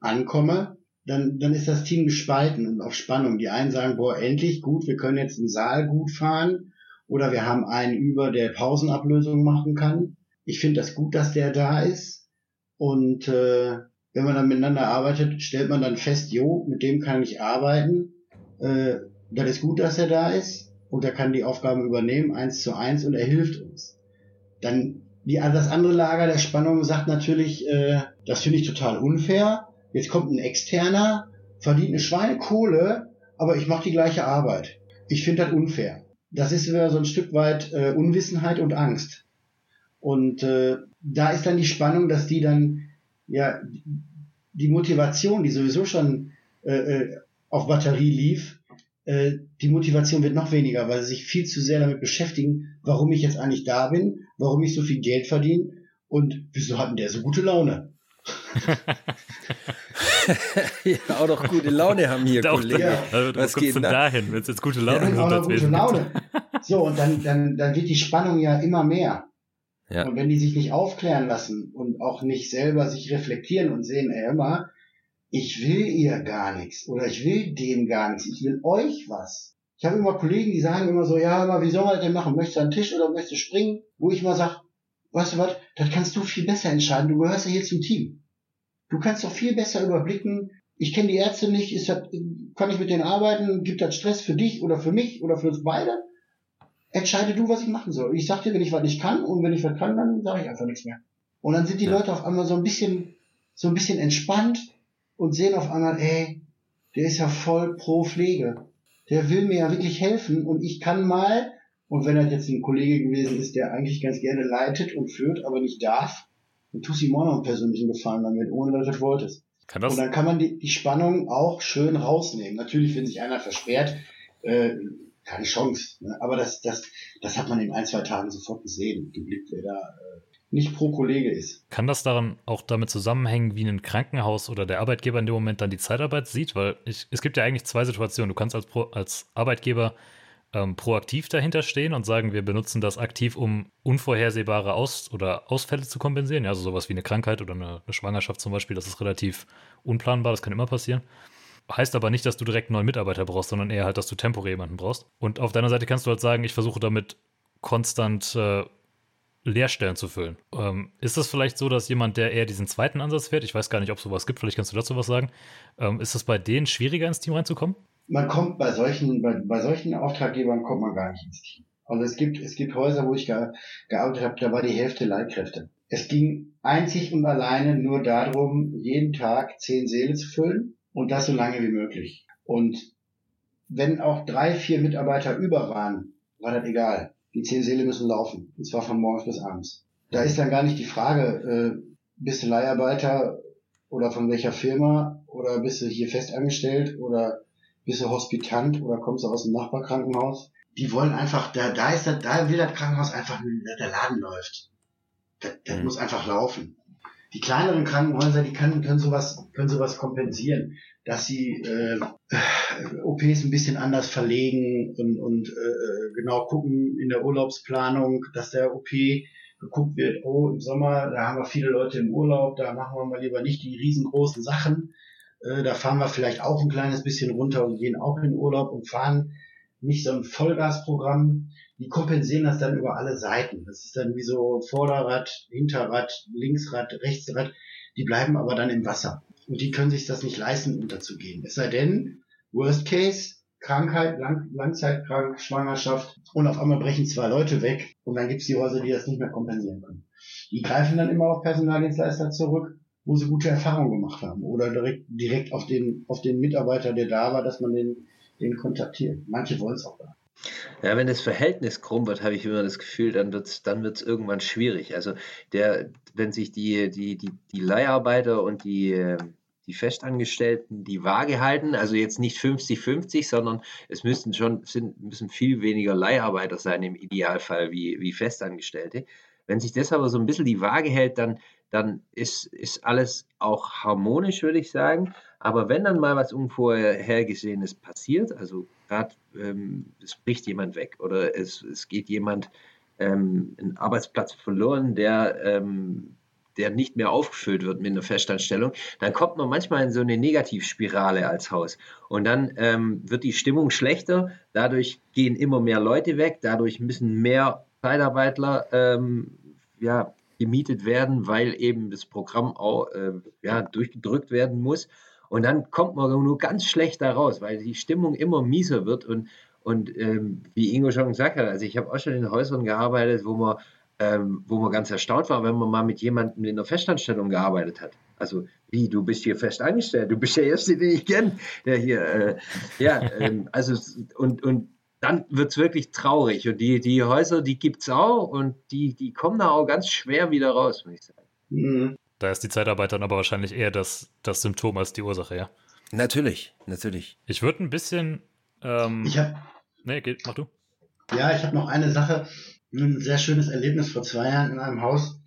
ankomme, dann, dann ist das Team gespalten und auf Spannung. Die einen sagen, boah, endlich gut, wir können jetzt im Saal gut fahren. Oder wir haben einen über, der Pausenablösung machen kann. Ich finde das gut, dass der da ist. Und äh, wenn man dann miteinander arbeitet, stellt man dann fest, jo, mit dem kann ich arbeiten. Äh, das ist gut, dass er da ist und er kann die Aufgaben übernehmen, eins zu eins, und er hilft uns. Dann die, das andere Lager der Spannung sagt natürlich, äh, das finde ich total unfair. Jetzt kommt ein Externer, verdient eine Schweinekohle, aber ich mache die gleiche Arbeit. Ich finde das unfair. Das ist wieder so ein Stück weit äh, Unwissenheit und Angst. Und äh, da ist dann die Spannung, dass die dann ja die Motivation, die sowieso schon äh, äh, auf Batterie lief, äh, die Motivation wird noch weniger, weil sie sich viel zu sehr damit beschäftigen, warum ich jetzt eigentlich da bin, warum ich so viel Geld verdiene und wieso hat denn der so gute Laune? ja, auch noch gute Laune haben hier, Auch, Kollege. Ja. also, Was geht denn dahin, wenn es jetzt gute Laune auch noch gute? Laune. So, und dann, dann, dann wird die Spannung ja immer mehr. Ja. Und wenn die sich nicht aufklären lassen und auch nicht selber sich reflektieren und sehen, ey, immer, ich will ihr gar nichts oder ich will dem gar nichts, ich will euch was. Ich habe immer Kollegen, die sagen immer so, ja, aber wie soll man das denn machen? Möchtest du an den Tisch oder möchtest du springen? Wo ich mal sage, weißt du was, das kannst du viel besser entscheiden, du gehörst ja hier zum Team. Du kannst doch viel besser überblicken, ich kenne die Ärzte nicht, ist das, kann ich mit denen arbeiten, gibt das Stress für dich oder für mich oder für uns beide? Entscheide du, was ich machen soll. Ich sag dir, wenn ich was nicht kann und wenn ich was kann, dann sage ich einfach nichts mehr. Und dann sind die Ja. Leute auf einmal so ein bisschen, so ein bisschen entspannt und sehen auf einmal, ey, der ist ja voll pro Pflege. Der will mir ja wirklich helfen und ich kann mal, und wenn er jetzt ein Kollege gewesen ist, der eigentlich ganz gerne leitet und führt, aber nicht darf, dann tust du ihm auch noch einen persönlichen Gefallen damit, ohne dass du das wolltest. Kann Und das, dann kann man die, die Spannung auch schön rausnehmen. Natürlich, wenn sich einer versperrt, äh, keine Chance. Ne? Aber das, das, das hat man in ein, zwei Tagen sofort gesehen, geblickt, wer da äh, nicht pro Kollege ist. kann das daran auch damit zusammenhängen, wie ein Krankenhaus oder der Arbeitgeber in dem Moment dann die Zeitarbeit sieht? Weil ich, es gibt ja eigentlich zwei Situationen. Du kannst als, Pro, als Arbeitgeber ähm, proaktiv dahinter stehen und sagen, wir benutzen das aktiv, um unvorhersehbare Aus- oder Ausfälle zu kompensieren. Ja, also sowas wie eine Krankheit oder eine, eine Schwangerschaft zum Beispiel, das ist relativ unplanbar, das kann immer passieren. Heißt aber nicht, dass du direkt einen neuen Mitarbeiter brauchst, sondern eher halt, dass du temporär jemanden brauchst. Und auf deiner Seite kannst du halt sagen, ich versuche damit konstant äh, Leerstellen zu füllen. Ähm, ist das vielleicht so, dass jemand, der eher diesen zweiten Ansatz fährt, ich weiß gar nicht, ob es sowas gibt, vielleicht kannst du dazu was sagen, ähm, ist es bei denen schwieriger ins Team reinzukommen? Man kommt bei solchen, bei, bei solchen Auftraggebern kommt man gar nicht ins Team. Also es gibt, es gibt Häuser, wo ich ge, gearbeitet habe, da war die Hälfte Leitkräfte. Es ging einzig und alleine nur darum, jeden Tag zehn Seele zu füllen und das so lange wie möglich. Und wenn auch drei, vier Mitarbeiter über waren, war das egal. Die zehn Seele müssen laufen. Und zwar von morgens bis abends. Da ist dann gar nicht die Frage, äh, bist du Leiharbeiter oder von welcher Firma oder bist du hier festangestellt oder bist du Hospitant oder kommst du aus dem Nachbarkrankenhaus? die wollen einfach, da, da ist das, da will das Krankenhaus einfach, dass der Laden läuft. Das, das Mhm. muss einfach laufen. Die kleineren Krankenhäuser, die können, können sowas, können sowas kompensieren, dass sie äh, äh, OPs ein bisschen anders verlegen und, und äh, genau gucken in der Urlaubsplanung, dass der OP geguckt wird, oh, im Sommer, da haben wir viele Leute im Urlaub, da machen wir mal lieber nicht die riesengroßen Sachen. Äh, da fahren wir vielleicht auch ein kleines bisschen runter und gehen auch in Urlaub und fahren nicht so ein Vollgasprogramm. Die kompensieren das dann über alle Seiten. Das ist dann wie so Vorderrad, Hinterrad, Linksrad, Rechtsrad. Die bleiben aber dann im Wasser. Und die können sich das nicht leisten, unterzugehen. Es sei denn, Worst Case, Krankheit, Lang Langzeitkrank, Schwangerschaft und auf einmal brechen zwei Leute weg und dann gibt's die Häuser, die das nicht mehr kompensieren können. Die greifen dann immer auf Personaldienstleister zurück, wo sie gute Erfahrungen gemacht haben oder direkt, direkt auf den, auf den Mitarbeiter, der da war, dass man den, den kontaktiert. Manche wollen es auch gar. Ja, wenn das Verhältnis krumm wird, habe ich immer das Gefühl, dann wird es dann wird's irgendwann schwierig. Also der, wenn sich die, die, die, die Leiharbeiter und die, die Festangestellten die Waage halten, also jetzt nicht 50-50, sondern es müssen schon sind, müssen viel weniger Leiharbeiter sein im Idealfall wie, wie Festangestellte. Wenn sich das aber so ein bisschen die Waage hält, dann, dann ist, ist alles auch harmonisch, würde ich sagen. Aber wenn dann mal was Unvorhergesehenes passiert, also gerade ähm, es bricht jemand weg oder es, es geht jemand ähm, ein Arbeitsplatz verloren, der, ähm, der nicht mehr aufgefüllt wird mit einer Festanstellung, dann kommt man manchmal in so eine Negativspirale als Haus. Und dann ähm, wird die Stimmung schlechter, dadurch gehen immer mehr Leute weg, dadurch müssen mehr Zeitarbeitler ähm, ja, gemietet werden, weil eben das Programm auch äh, ja, durchgedrückt werden muss. Und dann kommt man nur ganz schlecht da raus, weil die Stimmung immer mieser wird. Und, und ähm, wie Ingo schon gesagt hat, also ich habe auch schon in Häusern gearbeitet, wo man, ähm, wo man ganz erstaunt war, wenn man mal mit jemandem in der Festanstellung gearbeitet hat. Also, wie, du bist hier fest angestellt, du bist der Erste, den ich kenne, der hier, äh, ja, ähm, also, und, und dann wird es wirklich traurig. Und die, die Häuser, die gibt es auch und die, die kommen da auch ganz schwer wieder raus, muss ich sagen. Mhm. Da ist die Zeitarbeit dann aber wahrscheinlich eher das, das Symptom als die Ursache, ja. Natürlich, natürlich. Ich würde ein bisschen. Ähm, Ich habe nee, geht, mach du. Ja, ich habe noch eine Sache, ein sehr schönes Erlebnis vor zwei Jahren in einem Haus.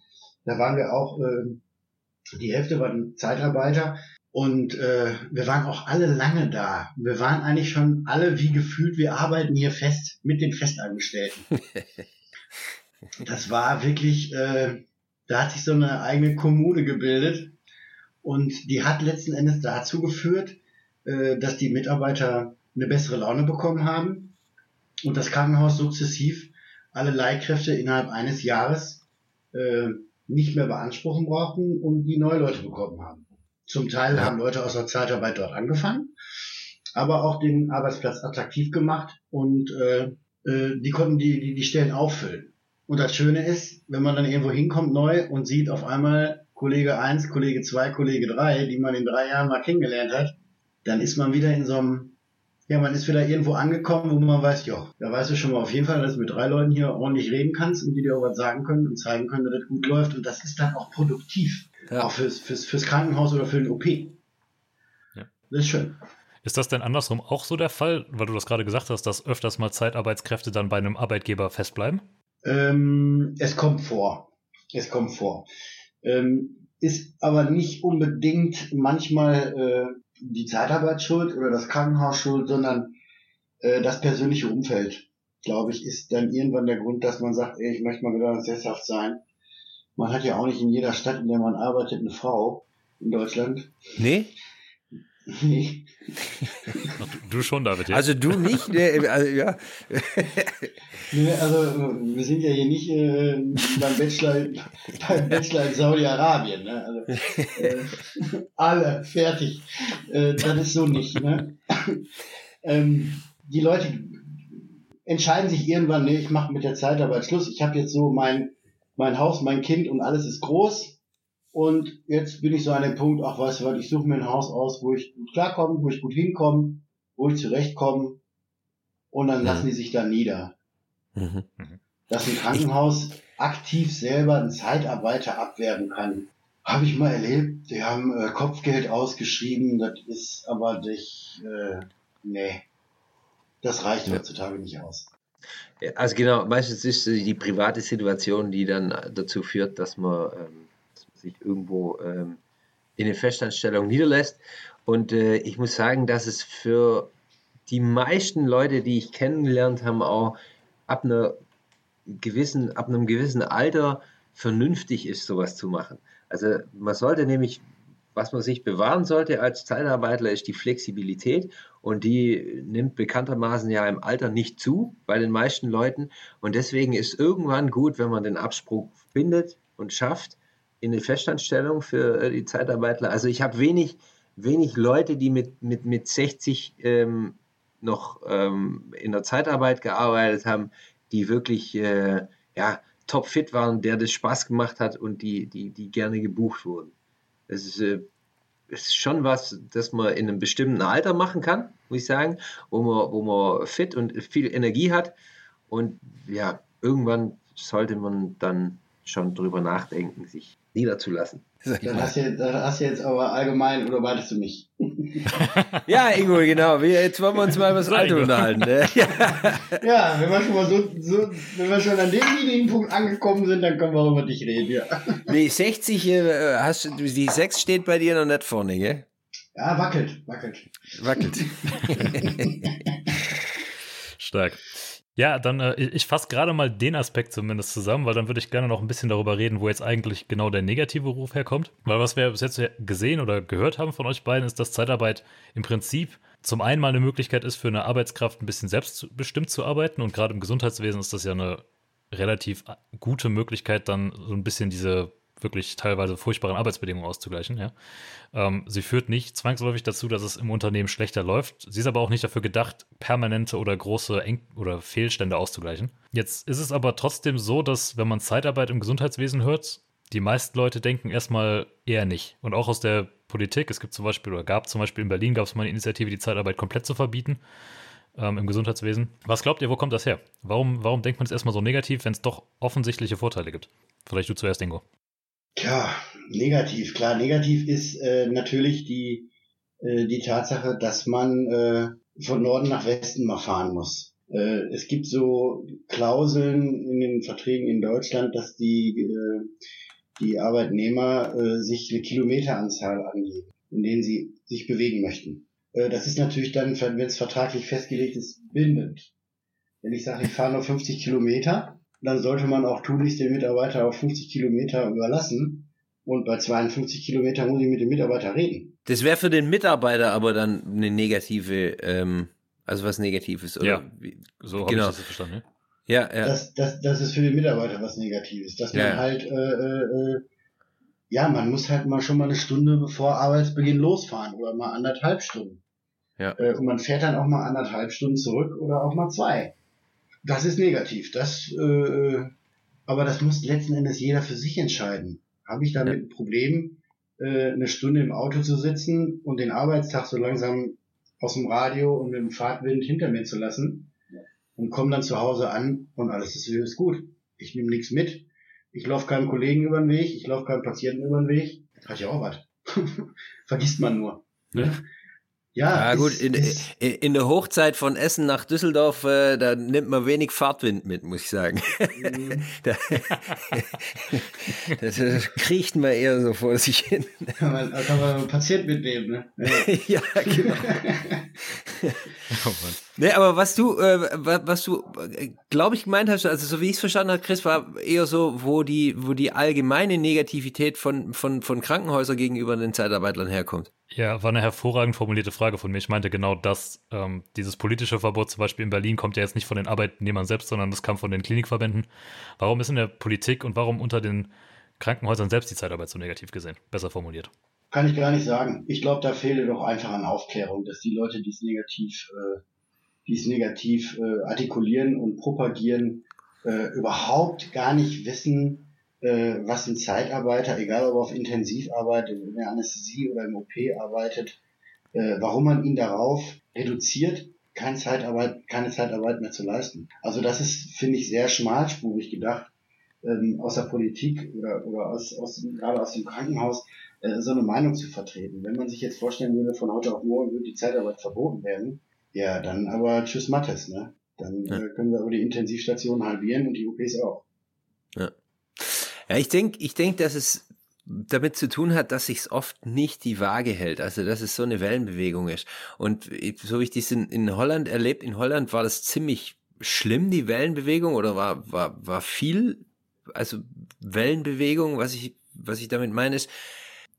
Da waren wir auch, äh, die Hälfte waren Zeitarbeiter und äh, wir waren auch alle lange da. Wir waren eigentlich schon alle wie gefühlt, wir arbeiten hier fest mit den Festangestellten. das war wirklich, äh, da hat sich so eine eigene Kommune gebildet und die hat letzten Endes dazu geführt, äh, dass die Mitarbeiter eine bessere Laune bekommen haben und das Krankenhaus sukzessiv alle Leihkräfte innerhalb eines Jahres äh, nicht mehr beanspruchen brauchten und die neue Leute bekommen haben. Zum Teil haben Leute aus der Zeitarbeit dort angefangen, aber auch den Arbeitsplatz attraktiv gemacht und äh, äh, die konnten die, die, die Stellen auffüllen. Und das Schöne ist, wenn man dann irgendwo hinkommt neu und sieht auf einmal Kollege 1, Kollege 2, Kollege 3, die man in drei Jahren mal kennengelernt hat, dann ist man wieder in so einem ja, man ist wieder irgendwo angekommen, wo man weiß, ja, da weißt du schon mal auf jeden Fall, dass du mit drei Leuten hier ordentlich reden kannst und die dir auch was sagen können und zeigen können, dass das gut läuft. Und das ist dann auch produktiv. Ja. Auch fürs, fürs, fürs Krankenhaus oder für den OP. Ja. Das ist schön. Ist das denn andersrum auch so der Fall, weil du das gerade gesagt hast, dass öfters mal Zeitarbeitskräfte dann bei einem Arbeitgeber festbleiben? Ähm, es kommt vor. Es kommt vor. Ähm, ist aber nicht unbedingt manchmal äh, die Zeitarbeit schuld oder das Krankenhaus schuld, sondern äh, das persönliche Umfeld, glaube ich, ist dann irgendwann der Grund, dass man sagt, ey, ich möchte mal wieder sesshaft sein. Man hat ja auch nicht in jeder Stadt, in der man arbeitet, eine Frau in Deutschland. Nee? Nee. Du, schon, David, ja? Also du nicht? Nee, also, ja. Nee, also äh, wir sind ja hier nicht äh, beim Bachelor, beim Bachelor in Saudi-Arabien. Ne? Also, äh, alle fertig. Äh, das ist so nicht. Ne? ähm, die Leute entscheiden sich irgendwann, nee, ich mache mit der Zeitarbeit Schluss. Ich habe jetzt so mein, mein Haus, mein Kind und alles ist groß. Und jetzt bin ich so an dem Punkt, ach weißt du was, ich suche mir ein Haus aus, wo ich gut klarkomme, wo ich gut hinkomme, wo ich zurechtkomme. Und dann lassen die sich da nieder Mhm. dass ein Krankenhaus aktiv selber einen Zeitarbeiter abwerben kann. Habe ich mal erlebt. Die haben äh, Kopfgeld ausgeschrieben, das ist aber nicht, äh, nee, das reicht Ja. heutzutage nicht aus. Also genau, meistens ist die private Situation, die dann dazu führt, dass man, ähm, sich irgendwo ähm, in eine Festanstellung niederlässt. Und äh, ich muss sagen, dass es für die meisten Leute, die ich kennengelernt habe, auch ab einer gewissen, ab einem gewissen Alter vernünftig ist, sowas zu machen. Also man sollte nämlich, was man sich bewahren sollte als Zeitarbeitler, ist die Flexibilität und die nimmt bekanntermaßen ja im Alter nicht zu bei den meisten Leuten und deswegen ist irgendwann gut, wenn man den Abspruch findet und schafft in eine Festanstellung für äh, die Zeitarbeitler. Also ich habe wenig, wenig Leute, die mit, mit, mit 60 ähm, noch ähm, in der Zeitarbeit gearbeitet haben, die wirklich äh, ja, topfit waren, der das Spaß gemacht hat und die, die, die gerne gebucht wurden. Das ist, äh, ist schon was, das man in einem bestimmten Alter machen kann, muss ich sagen, wo man, wo man fit und viel Energie hat. Und ja, irgendwann sollte man dann schon drüber nachdenken, sich niederzulassen. Dann hast, du, dann hast du jetzt aber allgemein, oder meintest du mich? ja, Ingo, genau. Wir, jetzt wollen wir uns mal über das Alter unterhalten. Ne? Ja. ja, wenn wir schon mal so, so, wenn wir schon an dem niedrigen Punkt angekommen sind, dann können wir auch über dich reden, ja. Nee, 60, äh, hast du, die 6 steht bei dir noch nicht vorne, gell? Ja, wackelt, wackelt. Wackelt. Stark. Ja, dann äh, ich fasse gerade mal den Aspekt zumindest zusammen, weil dann würde ich gerne noch ein bisschen darüber reden, wo jetzt eigentlich genau der negative Ruf herkommt. Weil was wir bis jetzt gesehen oder gehört haben von euch beiden, ist, dass Zeitarbeit im Prinzip zum einen mal eine Möglichkeit ist, für eine Arbeitskraft ein bisschen selbstbestimmt zu arbeiten. Und gerade im Gesundheitswesen ist das ja eine relativ gute Möglichkeit, dann so ein bisschen diese wirklich teilweise furchtbaren Arbeitsbedingungen auszugleichen. Ja. Ähm, sie führt nicht zwangsläufig dazu, dass es im Unternehmen schlechter läuft. Sie ist aber auch nicht dafür gedacht, permanente oder große Eng oder Fehlstände auszugleichen. Jetzt ist es aber trotzdem so, dass wenn man Zeitarbeit im Gesundheitswesen hört, die meisten Leute denken erstmal eher nicht. Und auch aus der Politik, es gibt zum Beispiel oder gab zum Beispiel in Berlin gab es mal eine Initiative, die Zeitarbeit komplett zu verbieten ähm, im Gesundheitswesen. Was glaubt ihr, wo kommt das her? Warum, warum denkt man es erstmal so negativ, wenn es doch offensichtliche Vorteile gibt? Vielleicht du zuerst, Ingo. Tja, negativ. Klar, negativ ist äh, natürlich die, äh, die Tatsache, dass man äh, von Norden nach Westen mal fahren muss. Äh, es gibt so Klauseln in den Verträgen in Deutschland, dass die, äh, die Arbeitnehmer äh, sich eine Kilometeranzahl angeben, in denen sie sich bewegen möchten. Äh, das ist natürlich dann, wenn es vertraglich festgelegt ist, bindend. Wenn ich sage, ich fahre nur 50 Kilometer, dann sollte man auch tunlichst den Mitarbeiter auf 50 Kilometer überlassen. Und bei 52 Kilometern muss ich mit dem Mitarbeiter reden. Das wäre für den Mitarbeiter aber dann eine negative, ähm, also was Negatives, oder? Ja, so habe genau. ich das verstanden. Ne? Ja, ja. Das, das, das ist für den Mitarbeiter was Negatives, dass man ja. halt, äh, äh, äh, ja, man muss halt mal schon mal eine Stunde bevor Arbeitsbeginn losfahren oder mal anderthalb Stunden. Ja. Äh, und man fährt dann auch mal anderthalb Stunden zurück oder auch mal zwei. Das ist negativ. Das, äh, aber das muss letzten Endes jeder für sich entscheiden. Habe ich damit ein Problem, äh, eine Stunde im Auto zu sitzen und den Arbeitstag so langsam aus dem Radio und mit dem Fahrtwind hinter mir zu lassen und komme dann zu Hause an und alles ist, ist gut. Ich nehme nichts mit. Ich laufe keinem Kollegen über den Weg, ich laufe keinem Patienten über den Weg. Hat ja auch was. Vergisst man nur. Ne? Ja, ja gut, in, in, der Hochzeit von Essen nach Düsseldorf, äh, da nimmt man wenig Fahrtwind mit, muss ich sagen. Mhm. da, das, das, kriecht man eher so vor sich hin. Kann man, kann man einen Patient mitnehmen, ne? ja, genau. oh nee, aber was du, äh, was du, äh, glaube ich, gemeint hast, also so wie ich es verstanden habe, Chris, war eher so, wo die, wo die allgemeine Negativität von, von, von Krankenhäusern gegenüber den Zeitarbeitern herkommt. Ja, war eine hervorragend formulierte Frage von mir. Ich meinte genau das. Ähm, dieses politische Verbot zum Beispiel in Berlin kommt ja jetzt nicht von den Arbeitnehmern selbst, sondern das kam von den Klinikverbänden. Warum ist in der Politik und warum unter den Krankenhäusern selbst die Zeitarbeit so negativ gesehen? Besser formuliert. Kann ich gar nicht sagen. Ich glaube, da fehle doch einfach an Aufklärung, dass die Leute, die es negativ, äh, die negativ äh, artikulieren und propagieren, äh, überhaupt gar nicht wissen, äh, was ein Zeitarbeiter, egal ob er auf Intensiv arbeitet, in der Anästhesie oder im OP arbeitet, äh, warum man ihn darauf reduziert, keine Zeitarbeit, keine Zeitarbeit mehr zu leisten. Also das ist, finde ich, sehr schmalspurig gedacht ähm, aus der Politik oder, oder aus, aus, gerade aus dem Krankenhaus äh, so eine Meinung zu vertreten. Wenn man sich jetzt vorstellen würde, von heute auf morgen würde die Zeitarbeit verboten werden, ja, dann aber tschüss Mattes, ne? Dann äh, können wir aber die Intensivstationen halbieren und die OPs auch. Ja. Ich denke, ich denk, dass es damit zu tun hat, dass sich oft nicht die Waage hält, also dass es so eine Wellenbewegung ist. Und so wie ich das in, in Holland erlebt, in Holland war das ziemlich schlimm, die Wellenbewegung, oder war, war, war viel, also Wellenbewegung, was ich, was ich damit meine, ist,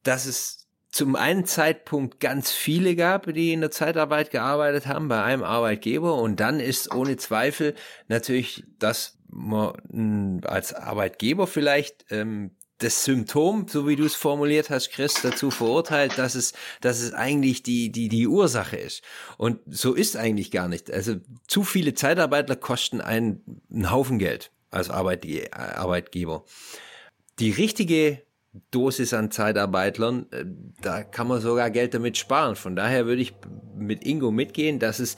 dass es zum einen Zeitpunkt ganz viele gab, die in der Zeitarbeit gearbeitet haben bei einem Arbeitgeber und dann ist ohne Zweifel natürlich, dass man als Arbeitgeber vielleicht ähm, das Symptom, so wie du es formuliert hast, Chris, dazu verurteilt, dass es, dass es eigentlich die, die, die Ursache ist. Und so ist eigentlich gar nicht. Also zu viele Zeitarbeitler kosten einen, einen Haufen Geld als Arbeitgeber. Die richtige Dosis an Zeitarbeitlern, äh, da kann man sogar Geld damit sparen. Von daher würde ich mit Ingo mitgehen, dass es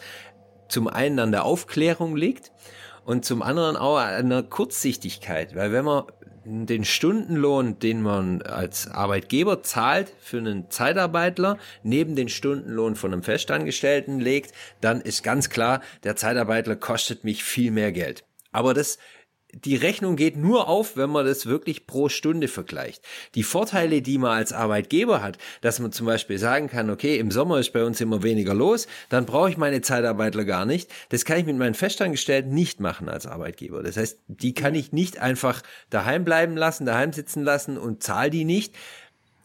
zum einen an der Aufklärung liegt und zum anderen auch der Kurzsichtigkeit. Weil wenn man den Stundenlohn, den man als Arbeitgeber zahlt für einen Zeitarbeitler, neben den Stundenlohn von einem Festangestellten legt, dann ist ganz klar, der Zeitarbeitler kostet mich viel mehr Geld. Aber das die Rechnung geht nur auf, wenn man das wirklich pro Stunde vergleicht. Die Vorteile, die man als Arbeitgeber hat, dass man zum Beispiel sagen kann, okay, im Sommer ist bei uns immer weniger los, dann brauche ich meine Zeitarbeitler gar nicht. Das kann ich mit meinen Festangestellten nicht machen als Arbeitgeber. Das heißt, die kann ich nicht einfach daheim bleiben lassen, daheim sitzen lassen und zahle die nicht.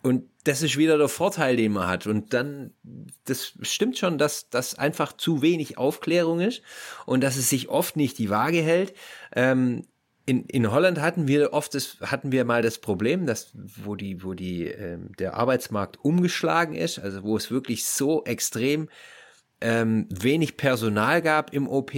Und das ist wieder der Vorteil, den man hat. Und dann, das stimmt schon, dass das einfach zu wenig Aufklärung ist und dass es sich oft nicht die Waage hält. Ähm, in, in Holland hatten wir oft das, hatten wir mal das Problem, dass wo die, wo die, ähm, der Arbeitsmarkt umgeschlagen ist, also wo es wirklich so extrem ähm, wenig Personal gab im OP,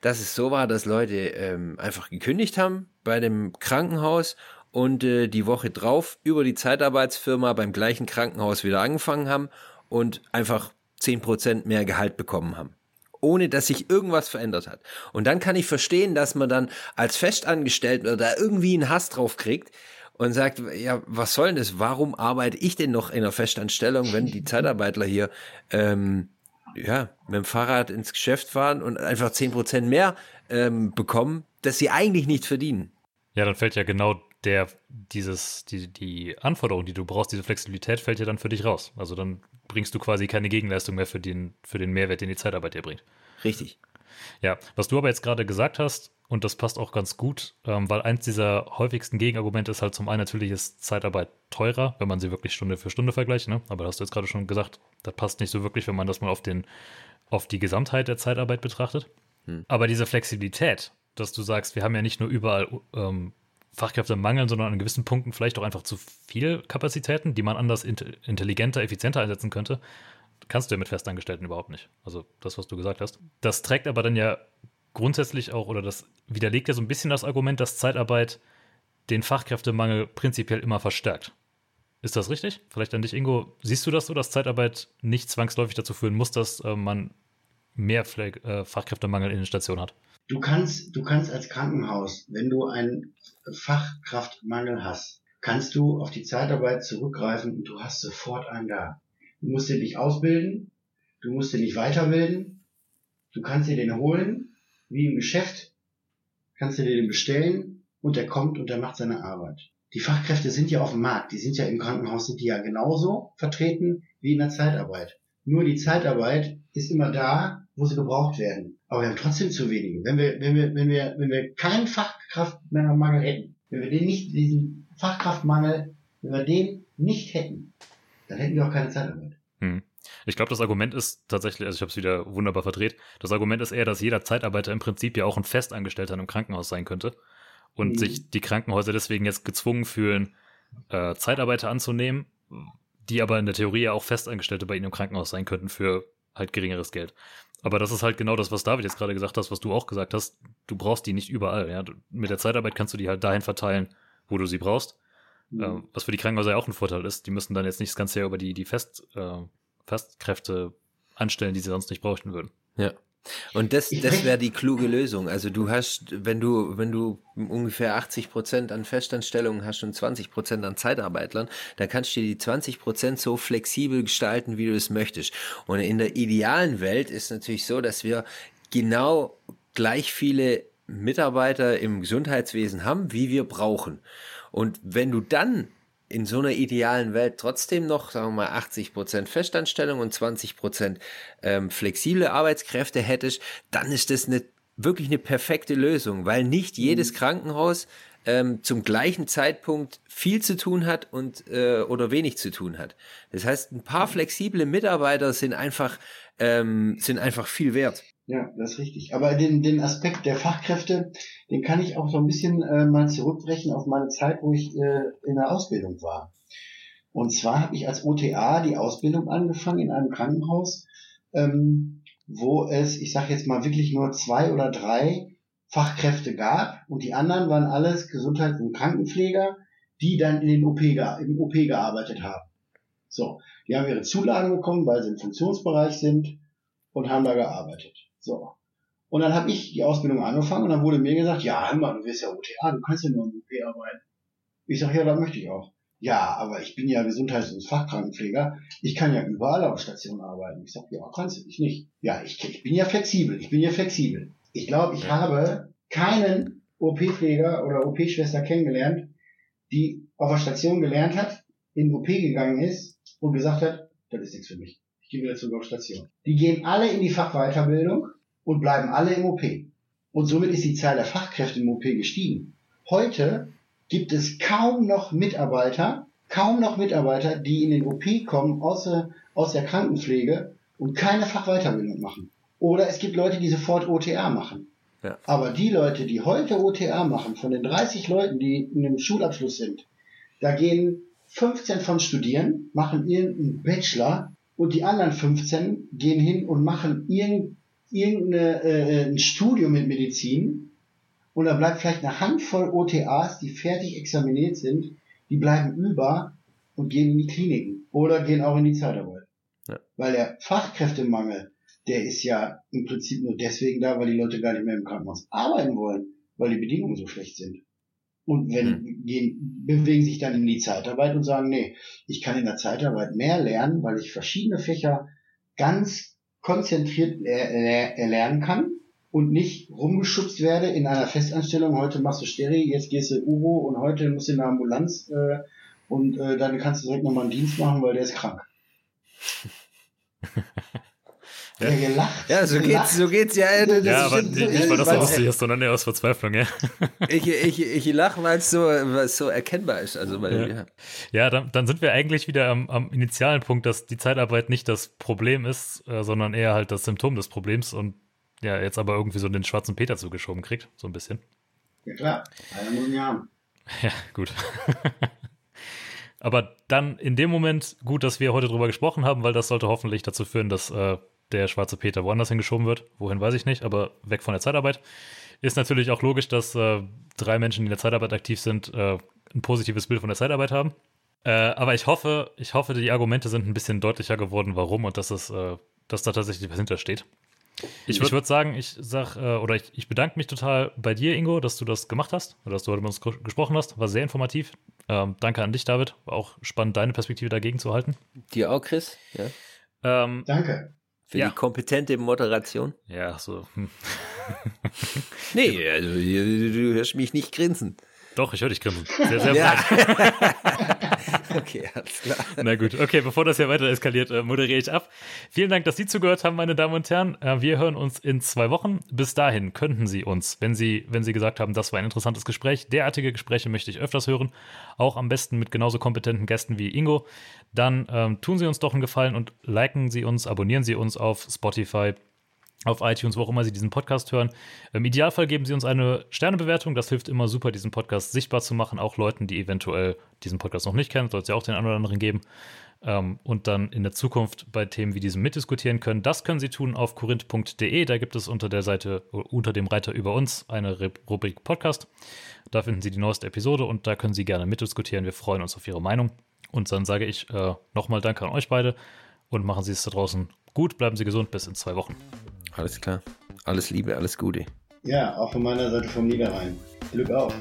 dass es so war, dass Leute ähm, einfach gekündigt haben bei dem Krankenhaus und äh, die Woche drauf über die Zeitarbeitsfirma beim gleichen Krankenhaus wieder angefangen haben und einfach zehn Prozent mehr Gehalt bekommen haben ohne dass sich irgendwas verändert hat. Und dann kann ich verstehen, dass man dann als Festangestellter da irgendwie einen Hass drauf kriegt und sagt, ja, was soll denn das? Warum arbeite ich denn noch in einer Festanstellung, wenn die Zeitarbeitler hier ähm, ja, mit dem Fahrrad ins Geschäft fahren und einfach zehn Prozent mehr ähm, bekommen, dass sie eigentlich nicht verdienen? Ja, dann fällt ja genau der, dieses, die, die Anforderung, die du brauchst, diese Flexibilität fällt ja dann für dich raus. Also dann bringst du quasi keine Gegenleistung mehr für den, für den Mehrwert, den die Zeitarbeit dir bringt. Richtig. Ja, was du aber jetzt gerade gesagt hast, und das passt auch ganz gut, ähm, weil eins dieser häufigsten Gegenargumente ist halt zum einen natürlich ist Zeitarbeit teurer, wenn man sie wirklich Stunde für Stunde vergleicht, ne? Aber hast du jetzt gerade schon gesagt, das passt nicht so wirklich, wenn man das mal auf den, auf die Gesamtheit der Zeitarbeit betrachtet. Hm. Aber diese Flexibilität, dass du sagst, wir haben ja nicht nur überall ähm, Fachkräfte mangeln, sondern an gewissen Punkten vielleicht auch einfach zu viel Kapazitäten, die man anders intelligenter, effizienter einsetzen könnte, kannst du ja mit Festangestellten überhaupt nicht. Also das, was du gesagt hast. Das trägt aber dann ja grundsätzlich auch, oder das widerlegt ja so ein bisschen das Argument, dass Zeitarbeit den Fachkräftemangel prinzipiell immer verstärkt. Ist das richtig? Vielleicht an dich, Ingo. Siehst du das so, dass Zeitarbeit nicht zwangsläufig dazu führen muss, dass äh, man mehr Pflege, äh, Fachkräftemangel in den Stationen hat? Du kannst, du kannst als Krankenhaus, wenn du einen Fachkraftmangel hast, kannst du auf die Zeitarbeit zurückgreifen und du hast sofort einen da. Du musst den nicht ausbilden, du musst den nicht weiterbilden, du kannst dir den holen, wie im Geschäft, kannst dir den bestellen und der kommt und der macht seine Arbeit. Die Fachkräfte sind ja auf dem Markt, die sind ja im Krankenhaus, sind die ja genauso vertreten wie in der Zeitarbeit. Nur die Zeitarbeit ist immer da, wo sie gebraucht werden. Aber wir haben trotzdem zu wenige. Wenn wir, wenn wir, wenn wir, wenn wir keinen Fachkraftmangel hätten, wenn wir den nicht, diesen Fachkraftmangel, wenn wir den nicht hätten, dann hätten wir auch keine Zeitarbeit. Hm. Ich glaube, das Argument ist tatsächlich, also ich habe es wieder wunderbar verdreht, das Argument ist eher, dass jeder Zeitarbeiter im Prinzip ja auch ein Festangestellter im Krankenhaus sein könnte und mhm. sich die Krankenhäuser deswegen jetzt gezwungen fühlen, äh, Zeitarbeiter anzunehmen, die aber in der Theorie ja auch Festangestellte bei ihnen im Krankenhaus sein könnten für halt geringeres Geld. Aber das ist halt genau das, was David jetzt gerade gesagt hat, was du auch gesagt hast. Du brauchst die nicht überall. Ja? mit der Zeitarbeit kannst du die halt dahin verteilen, wo du sie brauchst. Mhm. Äh, was für die Krankenhäuser ja auch ein Vorteil ist. Die müssen dann jetzt nicht das ganze Jahr über die, die Fest, äh, Festkräfte anstellen, die sie sonst nicht bräuchten würden. Ja. Und das, das wäre die kluge Lösung. Also du hast, wenn du, wenn du ungefähr 80 Prozent an Festanstellungen hast und 20 Prozent an Zeitarbeitlern, dann kannst du dir die 20 Prozent so flexibel gestalten, wie du es möchtest. Und in der idealen Welt ist natürlich so, dass wir genau gleich viele Mitarbeiter im Gesundheitswesen haben, wie wir brauchen. Und wenn du dann in so einer idealen Welt trotzdem noch, sagen wir mal, 80 Prozent Festanstellung und 20 Prozent ähm, flexible Arbeitskräfte hättest, dann ist das eine, wirklich eine perfekte Lösung, weil nicht jedes mhm. Krankenhaus ähm, zum gleichen Zeitpunkt viel zu tun hat und äh, oder wenig zu tun hat. Das heißt, ein paar flexible Mitarbeiter sind einfach ähm, sind einfach viel wert. Ja, das ist richtig. Aber den, den Aspekt der Fachkräfte, den kann ich auch so ein bisschen äh, mal zurückbrechen auf meine Zeit, wo ich äh, in der Ausbildung war. Und zwar habe ich als OTA die Ausbildung angefangen in einem Krankenhaus, ähm, wo es, ich sage jetzt mal wirklich nur zwei oder drei Fachkräfte gab und die anderen waren alles Gesundheits- und Krankenpfleger, die dann in den OP, im OP gearbeitet haben. So, die haben ihre Zulagen bekommen, weil sie im Funktionsbereich sind und haben da gearbeitet. So. Und dann habe ich die Ausbildung angefangen und dann wurde mir gesagt, ja, hör mal, du wirst ja OTA, du kannst ja nur im OP arbeiten. Ich sage, ja, da möchte ich auch. Ja, aber ich bin ja Gesundheits- und Fachkrankenpfleger. Ich kann ja überall auf Station arbeiten. Ich sage, ja, kannst du, ich nicht. Ja, ich, ich bin ja flexibel. Ich bin ja flexibel. Ich glaube, ich habe keinen OP-Pfleger oder OP-Schwester kennengelernt, die auf der Station gelernt hat, in OP gegangen ist und gesagt hat, das ist nichts für mich. Ich gehe wieder auf Station. Die gehen alle in die Fachweiterbildung und bleiben alle im OP. Und somit ist die Zahl der Fachkräfte im OP gestiegen. Heute gibt es kaum noch Mitarbeiter, kaum noch Mitarbeiter, die in den OP kommen, außer, aus der Krankenpflege und keine Fachweiterbildung machen. Oder es gibt Leute, die sofort OTA machen. Ja. Aber die Leute, die heute OTA machen, von den 30 Leuten, die in einem Schulabschluss sind, da gehen 15 von studieren, machen irgendeinen Bachelor und die anderen 15 gehen hin und machen irgendein, irgendein äh, ein Studium mit Medizin und da bleibt vielleicht eine Handvoll OTAs, die fertig examiniert sind, die bleiben über und gehen in die Kliniken oder gehen auch in die Zeitarbeit. Ja. Weil der Fachkräftemangel der ist ja im Prinzip nur deswegen da, weil die Leute gar nicht mehr im Krankenhaus arbeiten wollen, weil die Bedingungen so schlecht sind. Und wenn mhm. gehen, bewegen sich dann in die Zeitarbeit und sagen, nee, ich kann in der Zeitarbeit mehr lernen, weil ich verschiedene Fächer ganz konzentriert erlernen kann und nicht rumgeschubst werde in einer Festanstellung. Heute machst du Steri, jetzt gehst du Uro und heute musst du in der Ambulanz äh, und äh, dann kannst du direkt nochmal einen Dienst machen, weil der ist krank. Ja, ja gelacht. Ja, so gelacht. geht's, so geht's ja. ja, aber nicht, nicht weil das so lustig ist, sondern eher aus Verzweiflung, ja. Ich, ich, ich lache, weil es so, so erkennbar ist. Also, weil, ja, ja. ja dann, dann sind wir eigentlich wieder am, am initialen Punkt, dass die Zeitarbeit nicht das Problem ist, äh, sondern eher halt das Symptom des Problems und ja, jetzt aber irgendwie so den schwarzen Peter zugeschoben kriegt, so ein bisschen. Ja, klar. Einer muss ihn haben. Ja, gut. aber dann in dem Moment gut, dass wir heute drüber gesprochen haben, weil das sollte hoffentlich dazu führen, dass äh, der schwarze Peter woanders hingeschoben wird. Wohin weiß ich nicht, aber weg von der Zeitarbeit. Ist natürlich auch logisch, dass äh, drei Menschen, die in der Zeitarbeit aktiv sind, äh, ein positives Bild von der Zeitarbeit haben. Äh, aber ich hoffe, ich hoffe, die Argumente sind ein bisschen deutlicher geworden, warum und dass es, äh, dass da tatsächlich was hintersteht. Ich würde würd sagen, ich sag, äh, oder ich, ich, bedanke mich total bei dir, Ingo, dass du das gemacht hast, oder dass du heute mit uns gesprochen hast. War sehr informativ. Ähm, danke an dich, David. War auch spannend, deine Perspektive dagegen zu halten. Dir auch, Chris. Ja. Ähm, danke. Für ja. die kompetente Moderation? Ja, so. Hm. nee, also, du, du hörst mich nicht grinsen. Doch, ich höre dich grinsen. Sehr, sehr ja. okay, alles klar. Na gut, okay, bevor das hier weiter eskaliert, äh, moderiere ich ab. Vielen Dank, dass Sie zugehört haben, meine Damen und Herren. Äh, wir hören uns in zwei Wochen. Bis dahin könnten Sie uns, wenn Sie, wenn Sie gesagt haben, das war ein interessantes Gespräch, derartige Gespräche möchte ich öfters hören, auch am besten mit genauso kompetenten Gästen wie Ingo, dann ähm, tun Sie uns doch einen Gefallen und liken Sie uns, abonnieren Sie uns auf Spotify, auf iTunes, wo auch immer Sie diesen Podcast hören. Im Idealfall geben Sie uns eine Sternebewertung. Das hilft immer super, diesen Podcast sichtbar zu machen, auch Leuten, die eventuell diesen Podcast noch nicht kennen. Soll es ja auch den einen oder anderen geben. Ähm, und dann in der Zukunft bei Themen wie diesem mitdiskutieren können. Das können Sie tun auf korinth.de. Da gibt es unter der Seite, unter dem Reiter über uns eine Rubrik Podcast. Da finden Sie die neueste Episode und da können Sie gerne mitdiskutieren. Wir freuen uns auf Ihre Meinung. Und dann sage ich äh, nochmal Danke an euch beide und machen Sie es da draußen gut. Bleiben Sie gesund. Bis in zwei Wochen. Alles klar. Alles Liebe, alles Gute. Ja, auch von meiner Seite vom Niederrhein. Glück auf.